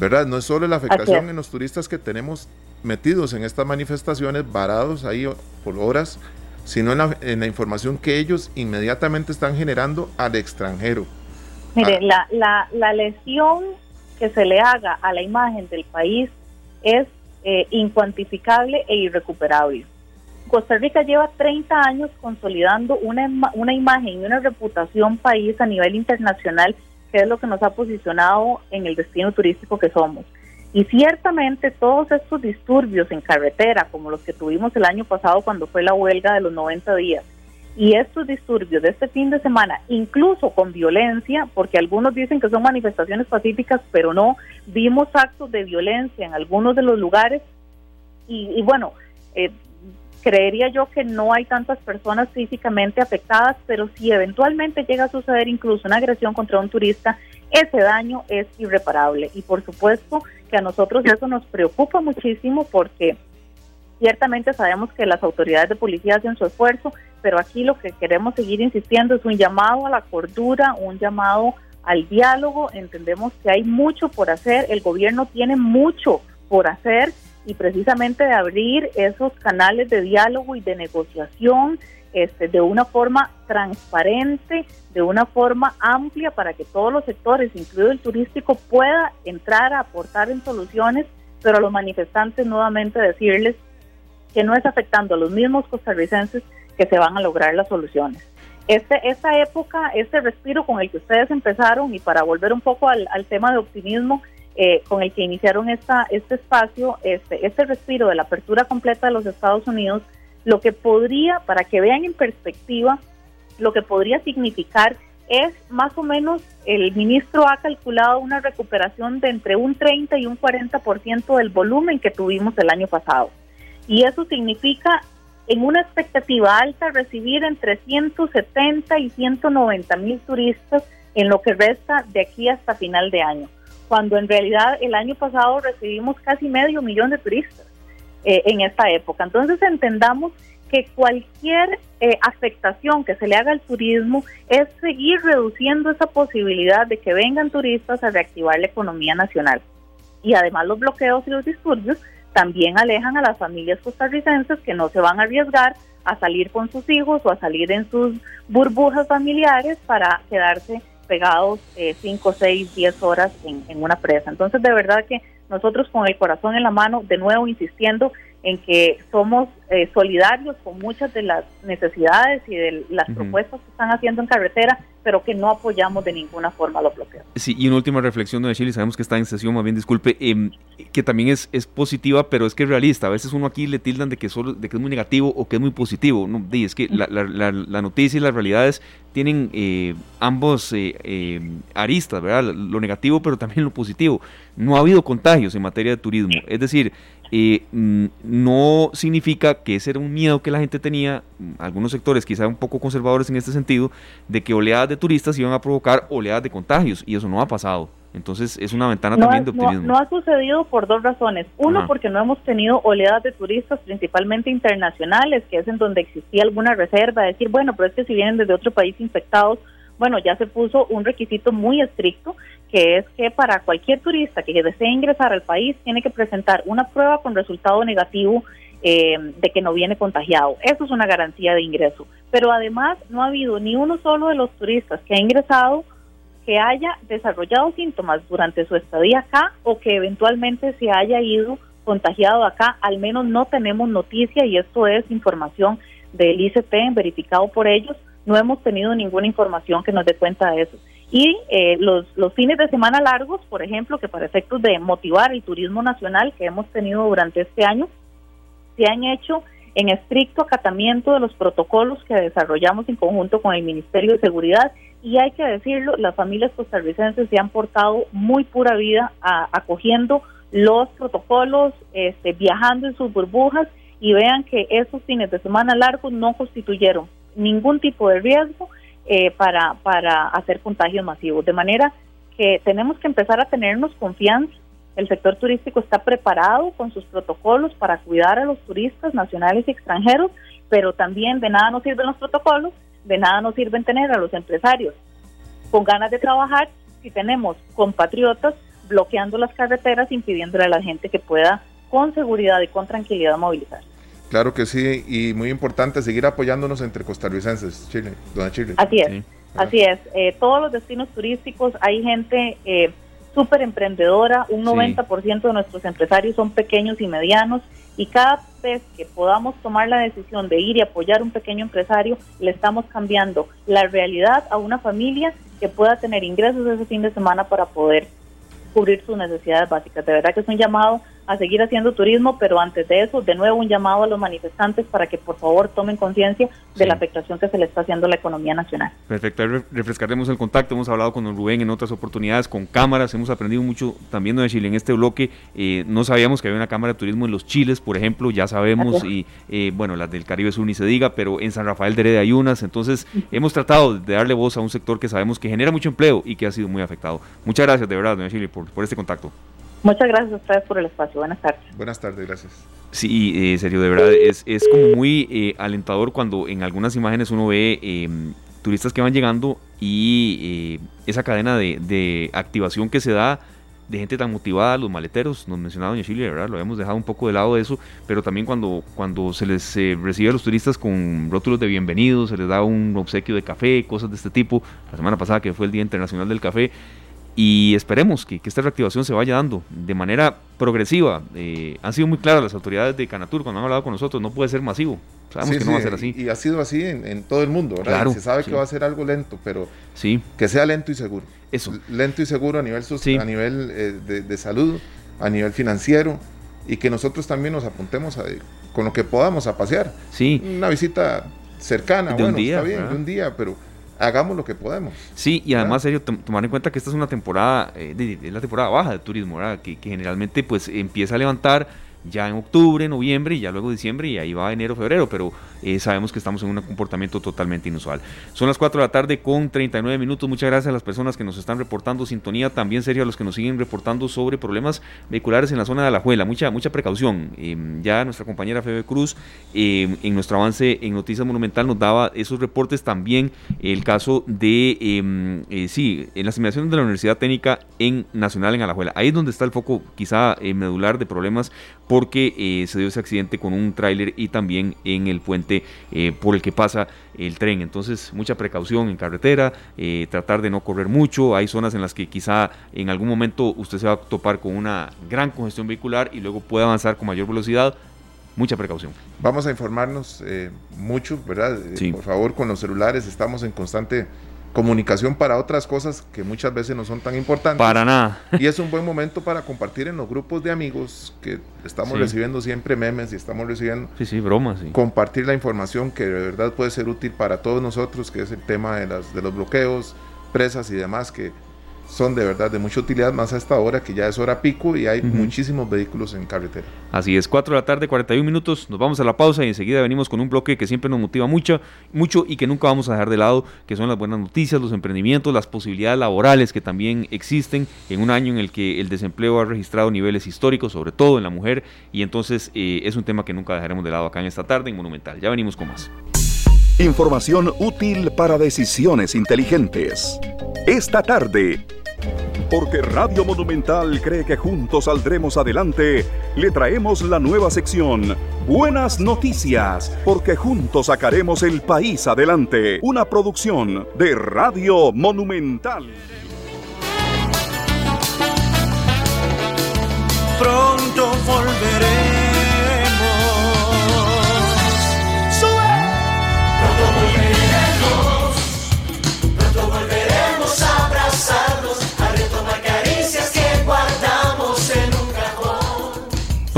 ¿Verdad? No es solo la afectación en los turistas que tenemos metidos en estas manifestaciones, varados ahí por horas, sino en la, en la información que ellos inmediatamente están generando al extranjero. Mire, ah. la, la, la lesión que se le haga a la imagen del país es eh, incuantificable e irrecuperable. Costa Rica lleva 30 años consolidando una, una imagen y una reputación país a nivel internacional, que es lo que nos ha posicionado en el destino turístico que somos. Y ciertamente todos estos disturbios en carretera, como los que tuvimos el año pasado cuando fue la huelga de los 90 días, y estos disturbios de este fin de semana, incluso con violencia, porque algunos dicen que son manifestaciones pacíficas, pero no, vimos actos de violencia en algunos de los lugares, y, bueno, eh, creería yo que no hay tantas personas físicamente afectadas, pero si eventualmente llega a suceder incluso una agresión contra un turista, ese daño es irreparable. Y por supuesto que a nosotros eso nos preocupa muchísimo porque ciertamente sabemos que las autoridades de policía hacen su esfuerzo, pero aquí lo que queremos seguir insistiendo es un llamado a la cordura, un llamado al diálogo. Entendemos que hay mucho por hacer, el gobierno tiene mucho por hacer y precisamente de abrir esos canales de diálogo y de negociación este, de una forma transparente, de una forma amplia para que todos los sectores, incluido el turístico, pueda entrar a aportar en soluciones, pero a los manifestantes nuevamente decirles que no es afectando a los mismos costarricenses que se van a lograr las soluciones. Este, esta época, este respiro con el que ustedes empezaron y para volver un poco al, al tema de optimismo, eh, con el que iniciaron esta, este espacio, este, este respiro de la apertura completa de los Estados Unidos, lo que podría, para que vean en perspectiva, lo que podría significar es más o menos, el ministro ha calculado una recuperación de entre un 30 y un 40% del volumen que tuvimos el año pasado. Y eso significa en una expectativa alta recibir entre 170 y 190 mil turistas en lo que resta de aquí hasta final de año cuando en realidad el año pasado recibimos casi medio millón de turistas eh, en esta época. Entonces entendamos que cualquier eh, afectación que se le haga al turismo es seguir reduciendo esa posibilidad de que vengan turistas a reactivar la economía nacional. Y además los bloqueos y los disturbios también alejan a las familias costarricenses que no se van a arriesgar a salir con sus hijos o a salir en sus burbujas familiares para quedarse pegados 5, 6, 10 horas en, en una presa. Entonces, de verdad que nosotros con el corazón en la mano, de nuevo insistiendo en que somos eh, solidarios con muchas de las necesidades y de las propuestas que están haciendo en carretera, pero que no apoyamos de ninguna forma los bloqueos. Sí, y una última reflexión de Chile, sabemos que está en sesión, más bien disculpe, em, que también es, es positiva, pero es que es realista. A veces uno aquí le tildan de que, solo, de que es muy negativo o que es muy positivo. No, es que la, la, la, noticia y las realidades tienen eh, ambos eh, em, aristas, ¿verdad? Lo negativo, pero también lo positivo. No ha habido contagios en materia de turismo. Es decir, eh, no significa que ese era un miedo que la gente tenía, mm, algunos sectores quizá un poco conservadores en este sentido, de que oleadas de turistas iban a provocar oleadas de contagios y eso no ha pasado. Entonces es una ventana también de optimismo. No, ha sucedido por dos razones. Uno, porque no hemos tenido oleadas de turistas, principalmente internacionales, que es en donde existía alguna reserva, decir, bueno, pero es que si vienen desde otro país infectados, bueno, ya se puso un requisito muy estricto que es que para cualquier turista que desee ingresar al país tiene que presentar una prueba con resultado negativo eh, de que no viene contagiado. Eso es una garantía de ingreso. Pero además no ha habido ni uno solo de los turistas que ha ingresado que haya desarrollado síntomas durante su estadía acá o que eventualmente se haya ido contagiado acá. Al menos no tenemos noticia y esto es información del ICP verificado por ellos. No hemos tenido ninguna información que nos dé cuenta de eso. Y eh, los, los fines de semana largos, por ejemplo, que para efectos de motivar el turismo nacional que hemos tenido durante este año, se han hecho en estricto acatamiento de los protocolos que desarrollamos en conjunto con el Ministerio de Seguridad. Y hay que decirlo, las familias costarricenses se han portado muy pura vida acogiendo los protocolos, este, viajando en sus burbujas y vean que esos fines de semana largos no constituyeron ningún tipo de riesgo eh, para, para hacer contagios masivos. De manera que tenemos que empezar a tenernos confianza. El sector turístico está preparado con sus protocolos para cuidar a los turistas nacionales y extranjeros, pero también de nada nos sirven los protocolos de nada nos sirven tener a los empresarios con ganas de trabajar si tenemos compatriotas bloqueando las carreteras, impidiéndole a la gente que pueda con seguridad y con tranquilidad movilizar. Claro que sí, y muy importante seguir apoyándonos entre costarricenses, Chile, dona Chile. Así es, así es. Eh, todos los destinos turísticos hay gente eh, súper emprendedora, un 90% de nuestros empresarios son pequeños y medianos, y cada vez que podamos tomar la decisión de ir y apoyar a un pequeño empresario, le estamos cambiando la realidad a una familia que pueda tener ingresos ese fin de semana para poder cubrir sus necesidades básicas. De verdad que es un llamado a seguir haciendo turismo, pero antes de eso, de nuevo un llamado a los manifestantes para que por favor tomen conciencia de la afectación que se le está haciendo a la economía nacional. Perfecto, refrescaremos el contacto, hemos hablado con don Rubén en otras oportunidades, con cámaras, hemos aprendido mucho también de Chile en este bloque, eh, no sabíamos que había una cámara de turismo en los Chiles, por ejemplo, ya sabemos, y eh, bueno, las del Caribe Sur ni se diga, pero en San Rafael de Heredia hay unas, entonces hemos tratado de darle voz a un sector que sabemos que genera mucho empleo y que ha sido muy afectado. Muchas gracias de verdad, doña Chile, por, por este contacto. Muchas gracias a ustedes por el espacio. Buenas tardes. Buenas tardes, gracias. Sí, eh, serio, de verdad, es, es como muy eh, alentador cuando en algunas imágenes uno ve em, turistas que van llegando y eh, esa cadena de, de, activación que se da de gente tan motivada, los maleteros, nos mencionaba doña Chile, de verdad, lo habíamos dejado un poco de lado de eso, pero también cuando, cuando se les recibe a los turistas con rótulos de bienvenido, se les da un obsequio de café, cosas de este tipo, la semana pasada que fue el Día Internacional del Café, y esperemos que, esta reactivación se vaya dando de manera progresiva. Eh, han sido muy claras las autoridades de Canatur cuando han hablado con nosotros, no puede ser masivo. Sabemos que no va a ser así. Y, ha sido así en, todo el mundo, ¿verdad? se sabe que va a ser algo lento, pero sí. que sea lento y seguro. Eso. Lento y seguro a nivel, a nivel eh, de, salud, a nivel financiero, y que nosotros también nos apuntemos a, con lo que podamos a pasear. Sí. Una visita cercana, bueno, está bien, de un día, pero hagamos lo que podemos. Sí, y además, serio, tomar en cuenta que esta es una temporada, eh, la temporada baja de turismo, ¿verdad? Que, que, generalmente pues empieza a levantar ya en octubre, noviembre y ya luego diciembre y ahí va enero, febrero, pero eh, sabemos que estamos en un comportamiento totalmente inusual. Son las 4 de la tarde con 39 minutos. Muchas gracias a las personas que nos están reportando sintonía, también serio a los que nos siguen reportando sobre problemas vehiculares en la zona de la Juela. Mucha, mucha precaución. Em, ya nuestra compañera Febe Cruz em, en nuestro avance en Noticias Monumental nos daba esos reportes también el caso de, em, eh, sí, en las inmediaciones de la Universidad Técnica en Nacional en Alajuela. Ahí es donde está el foco quizá eh, medular de problemas porque eh, se dio ese accidente con un tráiler y también en el puente eh, por el que pasa el tren. Entonces, mucha precaución en carretera, eh, tratar de no correr mucho. Hay zonas en las que quizá en algún momento usted se va a topar con una gran congestión vehicular y luego puede avanzar con mayor velocidad. Mucha precaución. Vamos a informarnos mucho, ¿verdad? Por favor, con los celulares estamos en constante comunicación para otras cosas que muchas veces no son tan importantes. Para nada. y es un buen momento para compartir en los grupos de amigos que estamos recibiendo siempre memes y estamos recibiendo... Sí, sí, bromas. Compartir la información que de verdad puede ser útil para todos nosotros, que es el tema de, las, de los bloqueos, presas y demás, que son de verdad de mucha utilidad más a esta hora que ya es hora pico y hay muchísimos vehículos en carretera. Así es, 4 de la tarde, 41 minutos, nos vamos a la pausa y enseguida venimos con un bloque que siempre nos motiva mucho, mucho y que nunca vamos a dejar de lado, que son las buenas noticias, los emprendimientos, las posibilidades laborales que también existen en un año en el que el desempleo ha registrado niveles históricos, sobre todo en la mujer, y entonces eh, es un tema que nunca dejaremos de lado acá en esta tarde en Monumental. Ya venimos con más. Información útil para decisiones inteligentes. Esta tarde porque Radio Monumental cree que juntos saldremos adelante, le traemos la nueva sección Buenas Noticias, porque juntos sacaremos el país adelante. Una producción de Radio Monumental. Pronto volveré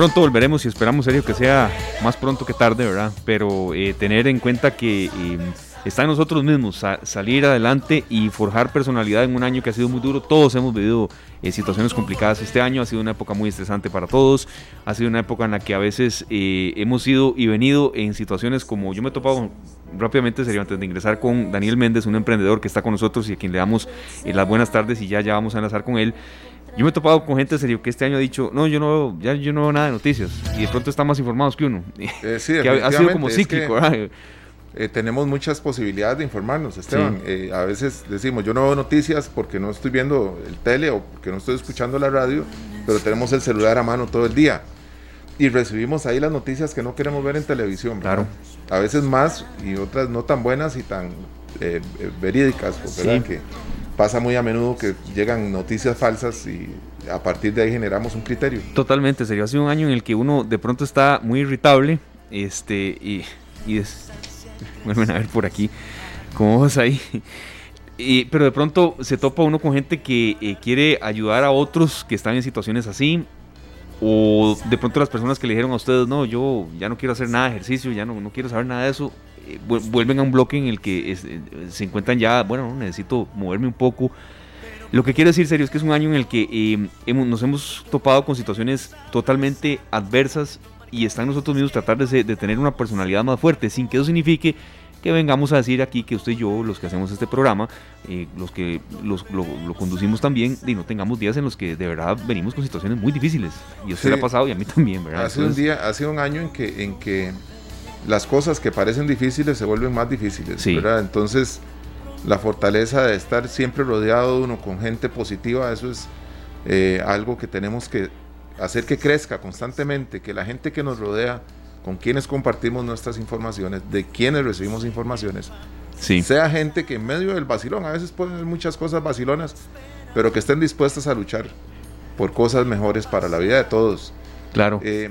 Pronto volveremos y esperamos, serio, que sea más pronto que tarde, ¿verdad? Pero eh, tener en cuenta que eh, está en nosotros mismos salir adelante y forjar personalidad en un año que ha sido muy duro. Todos hemos vivido eh, situaciones complicadas este año, ha sido una época muy estresante para todos, ha sido una época en la que a veces hemos ido y venido en situaciones como yo me he topado rápidamente, sería antes de ingresar con Daniel Méndez, un emprendedor que está con nosotros y a quien le damos las buenas tardes y ya, ya vamos a enlazar con él. Yo me he topado con gente serio que este año ha dicho, no, yo no, ya yo no veo nada de noticias. Y de pronto están más informados que uno. Eh, <laughs> sí, que ha, sido como cíclico, eh, tenemos muchas posibilidades de informarnos, Esteban. Eh, a veces decimos, yo no veo noticias porque no estoy viendo el tele o porque no estoy escuchando la radio, pero tenemos el celular a mano todo el día. Y recibimos ahí las noticias que no queremos ver en televisión. Claro. A veces más y otras no tan buenas y tan verídicas, ¿verdad? Que pasa muy a menudo que llegan noticias falsas y a partir de ahí generamos un criterio. Totalmente, sería hace un año en el que uno de pronto está muy irritable este y, y es, <laughs> vuelven a ver por aquí, como vas ahí. Y, pero de pronto se topa uno con gente que eh, quiere ayudar a otros que están en situaciones así. O de pronto las personas que le dijeron a ustedes, no, yo ya no quiero hacer nada de ejercicio, ya no, no quiero saber nada de eso, vuelven a un bloque en el que eh, se encuentran ya, bueno, necesito moverme un poco. Lo que quiero decir, serio, es que es un año en el que hemos, nos hemos topado con situaciones totalmente adversas y está en nosotros mismos tratar de, de, tener una personalidad más fuerte, sin que eso signifique que vengamos a decir aquí que usted y yo, los que hacemos este programa, eh, los que los, lo, conducimos también, y no tengamos días en los que de verdad venimos con situaciones muy difíciles. Y eso le ha pasado y a mí también, ¿verdad? Hace un día, hace un año en que, en que las cosas que parecen difíciles se vuelven más difíciles, ¿verdad? Entonces, la fortaleza de estar siempre rodeado de uno con gente positiva, eso es eh, algo que tenemos que hacer que crezca constantemente, que la gente que nos rodea, con quienes compartimos nuestras informaciones, de quienes recibimos informaciones, sea gente que en medio del vacilón, a veces pueden haber muchas cosas vacilonas, pero que estén dispuestas a luchar por cosas mejores para la vida de todos. Claro. Eh,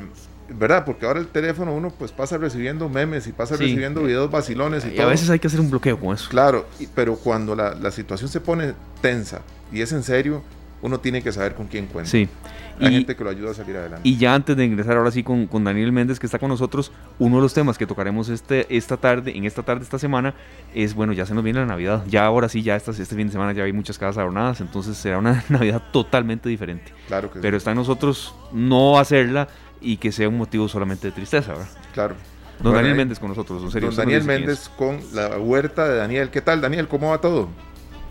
¿Verdad? Porque ahora el teléfono uno pues pasa recibiendo memes y pasa recibiendo videos vacilones y, y a veces hay que hacer un bloqueo con eso. Claro, pero cuando la, la situación se pone tensa y es en serio, uno tiene que saber con quién cuenta. Sí. Hay gente que lo ayuda a salir adelante. Y ya antes de ingresar ahora sí con, con, Daniel Méndez que está con nosotros, uno de los temas que tocaremos este, esta tarde, en esta tarde, esta semana, es, bueno, ya se nos viene la Navidad. Ya ahora sí, ya este fin de semana ya hay muchas casas adornadas, entonces será una <laughs> Navidad totalmente diferente. Claro que Pero está en nosotros no hacerla y que sea un motivo solamente de tristeza, ¿verdad? Claro. Don Daniel Méndez con nosotros, en serio. Don Daniel Méndez con la huerta de Daniel. ¿Qué tal, Daniel? ¿Cómo va todo?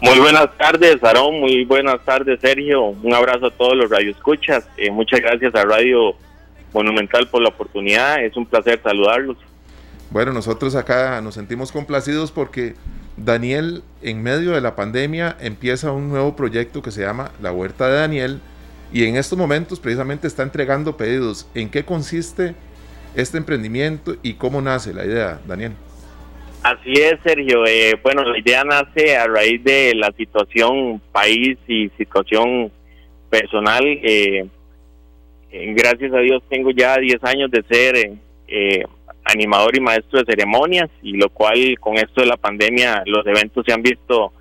Muy buenas tardes, Aarón. Muy buenas tardes, Sergio. Un abrazo a todos los radioescuchas. Eh, muchas gracias a Radio Monumental por la oportunidad. Es un placer saludarlos. Bueno, nosotros acá nos sentimos complacidos porque Daniel, en medio de la pandemia, empieza un nuevo proyecto que se llama La Huerta de Daniel y en estos momentos precisamente está entregando pedidos. ¿En qué consiste este emprendimiento y cómo nace la idea, Daniel? Así es, Sergio. Eh, bueno, la idea nace a raíz de la situación país y situación personal. Eh, eh, gracias a Dios tengo ya 10 años de ser animador y maestro de ceremonias y lo cual con esto de la pandemia los eventos se han visto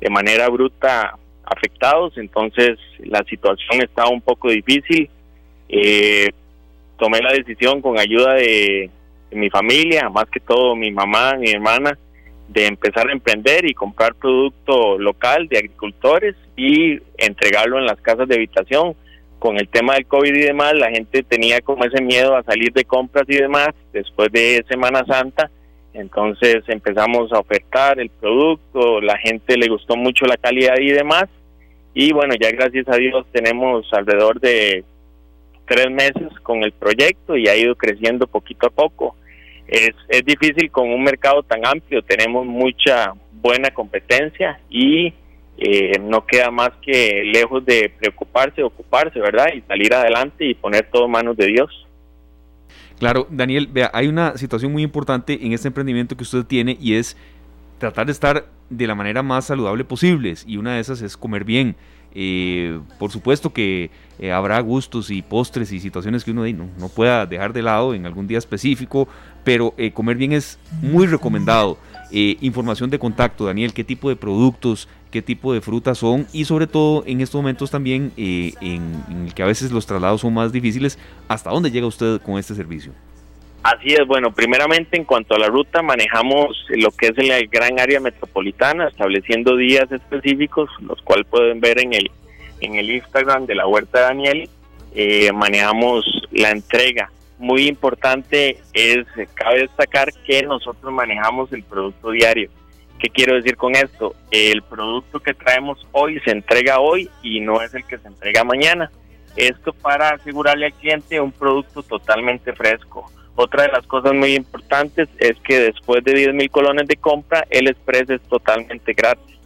de manera bruta afectados, entonces la situación está un poco difícil. tomé la decisión con ayuda de mi familia, más que todo mi mamá, mi hermana, de empezar a emprender y comprar producto local de agricultores y entregarlo en las casas de habitación. Con el tema del COVID y demás, la gente tenía como ese miedo a salir de compras y demás después de Semana Santa. Entonces empezamos a ofertar el producto, la gente le gustó mucho la calidad y demás. Y bueno, ya gracias a Dios tenemos alrededor de tres meses con el proyecto y ha ido creciendo poquito a poco. Es, es difícil con un mercado tan amplio, tenemos mucha buena competencia y eh, no queda más que lejos de preocuparse, ocuparse, ¿verdad? Y salir adelante y poner todo en manos de Dios. Claro, Daniel, vea, hay una situación muy importante en este emprendimiento que usted tiene y es tratar de estar de la manera más saludable posible y una de esas es comer bien. Eh, por supuesto que eh, habrá gustos y postres y situaciones que uno no, pueda dejar de lado en algún día específico, pero eh, comer bien es muy recomendado. información de contacto, Daniel, qué tipo de productos, qué tipo de frutas son y sobre todo en estos momentos también en, en el que a veces los traslados son más difíciles, ¿hasta dónde llega usted con este servicio? Así es, bueno, primeramente en cuanto a la ruta manejamos lo que es la gran área metropolitana, estableciendo días específicos, los cuales pueden ver en el, en el Instagram de la Huerta Daniel. Eh, manejamos la entrega. Muy importante es, cabe destacar que nosotros manejamos el producto diario. ¿Qué quiero decir con esto? El producto que traemos hoy se entrega hoy y no es el que se entrega mañana. Esto para asegurarle al cliente un producto totalmente fresco Otra de las cosas muy importantes es que después de 10 mil colones de compra, el express es totalmente gratis,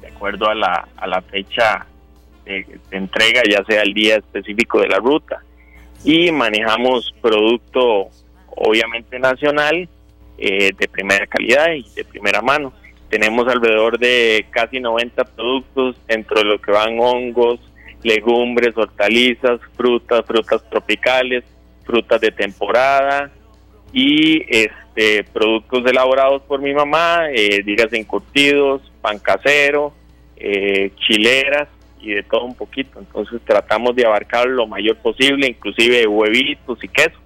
de acuerdo a la, a la fecha de, entrega, ya sea el día específico de la ruta. Y manejamos producto, obviamente, nacional, eh, de primera calidad y de primera mano. Tenemos alrededor de casi 90 productos, dentro de lo que van hongos, legumbres, hortalizas, frutas, frutas tropicales, frutas de temporada y este productos elaborados por mi mamá, eh, digas encurtidos, pan casero, eh, chileras y de todo un poquito. Entonces tratamos de abarcar lo mayor posible, inclusive huevitos y queso.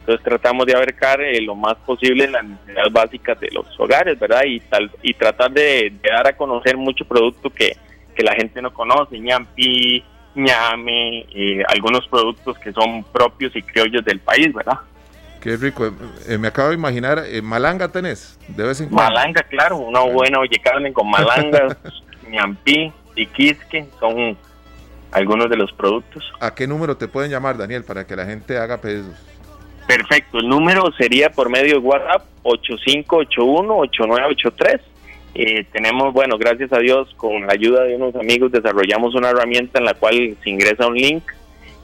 Entonces tratamos de abarcar eh, lo más posible las necesidades básicas de los hogares, ¿verdad? Y tal y tratar de, dar a conocer mucho producto que, que la gente no conoce, ñampi, ñame, y algunos productos que son propios y criollos del país, ¿verdad? Qué rico. Eh, me acabo de imaginar, eh, malanga tenés, de vez en cuando. Malanga, claro, una buena oye carne con malanga, <laughs> ñampi, quisque, son algunos de los productos. ¿A qué número te pueden llamar, Daniel, para que la gente haga pedidos? Perfecto, el número sería por medio de WhatsApp 8581-8983. Eh, tenemos, bueno, gracias a Dios, con la ayuda de unos amigos desarrollamos una herramienta en la cual se ingresa un link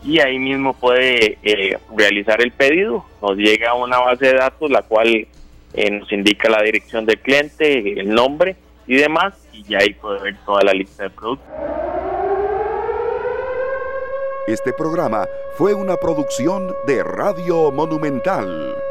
y ahí mismo puede eh, realizar el pedido. Nos llega una base de datos la cual eh, nos indica la dirección del cliente, el nombre y demás, y ya ahí puede ver toda la lista de productos. Este programa fue una producción de Radio Monumental.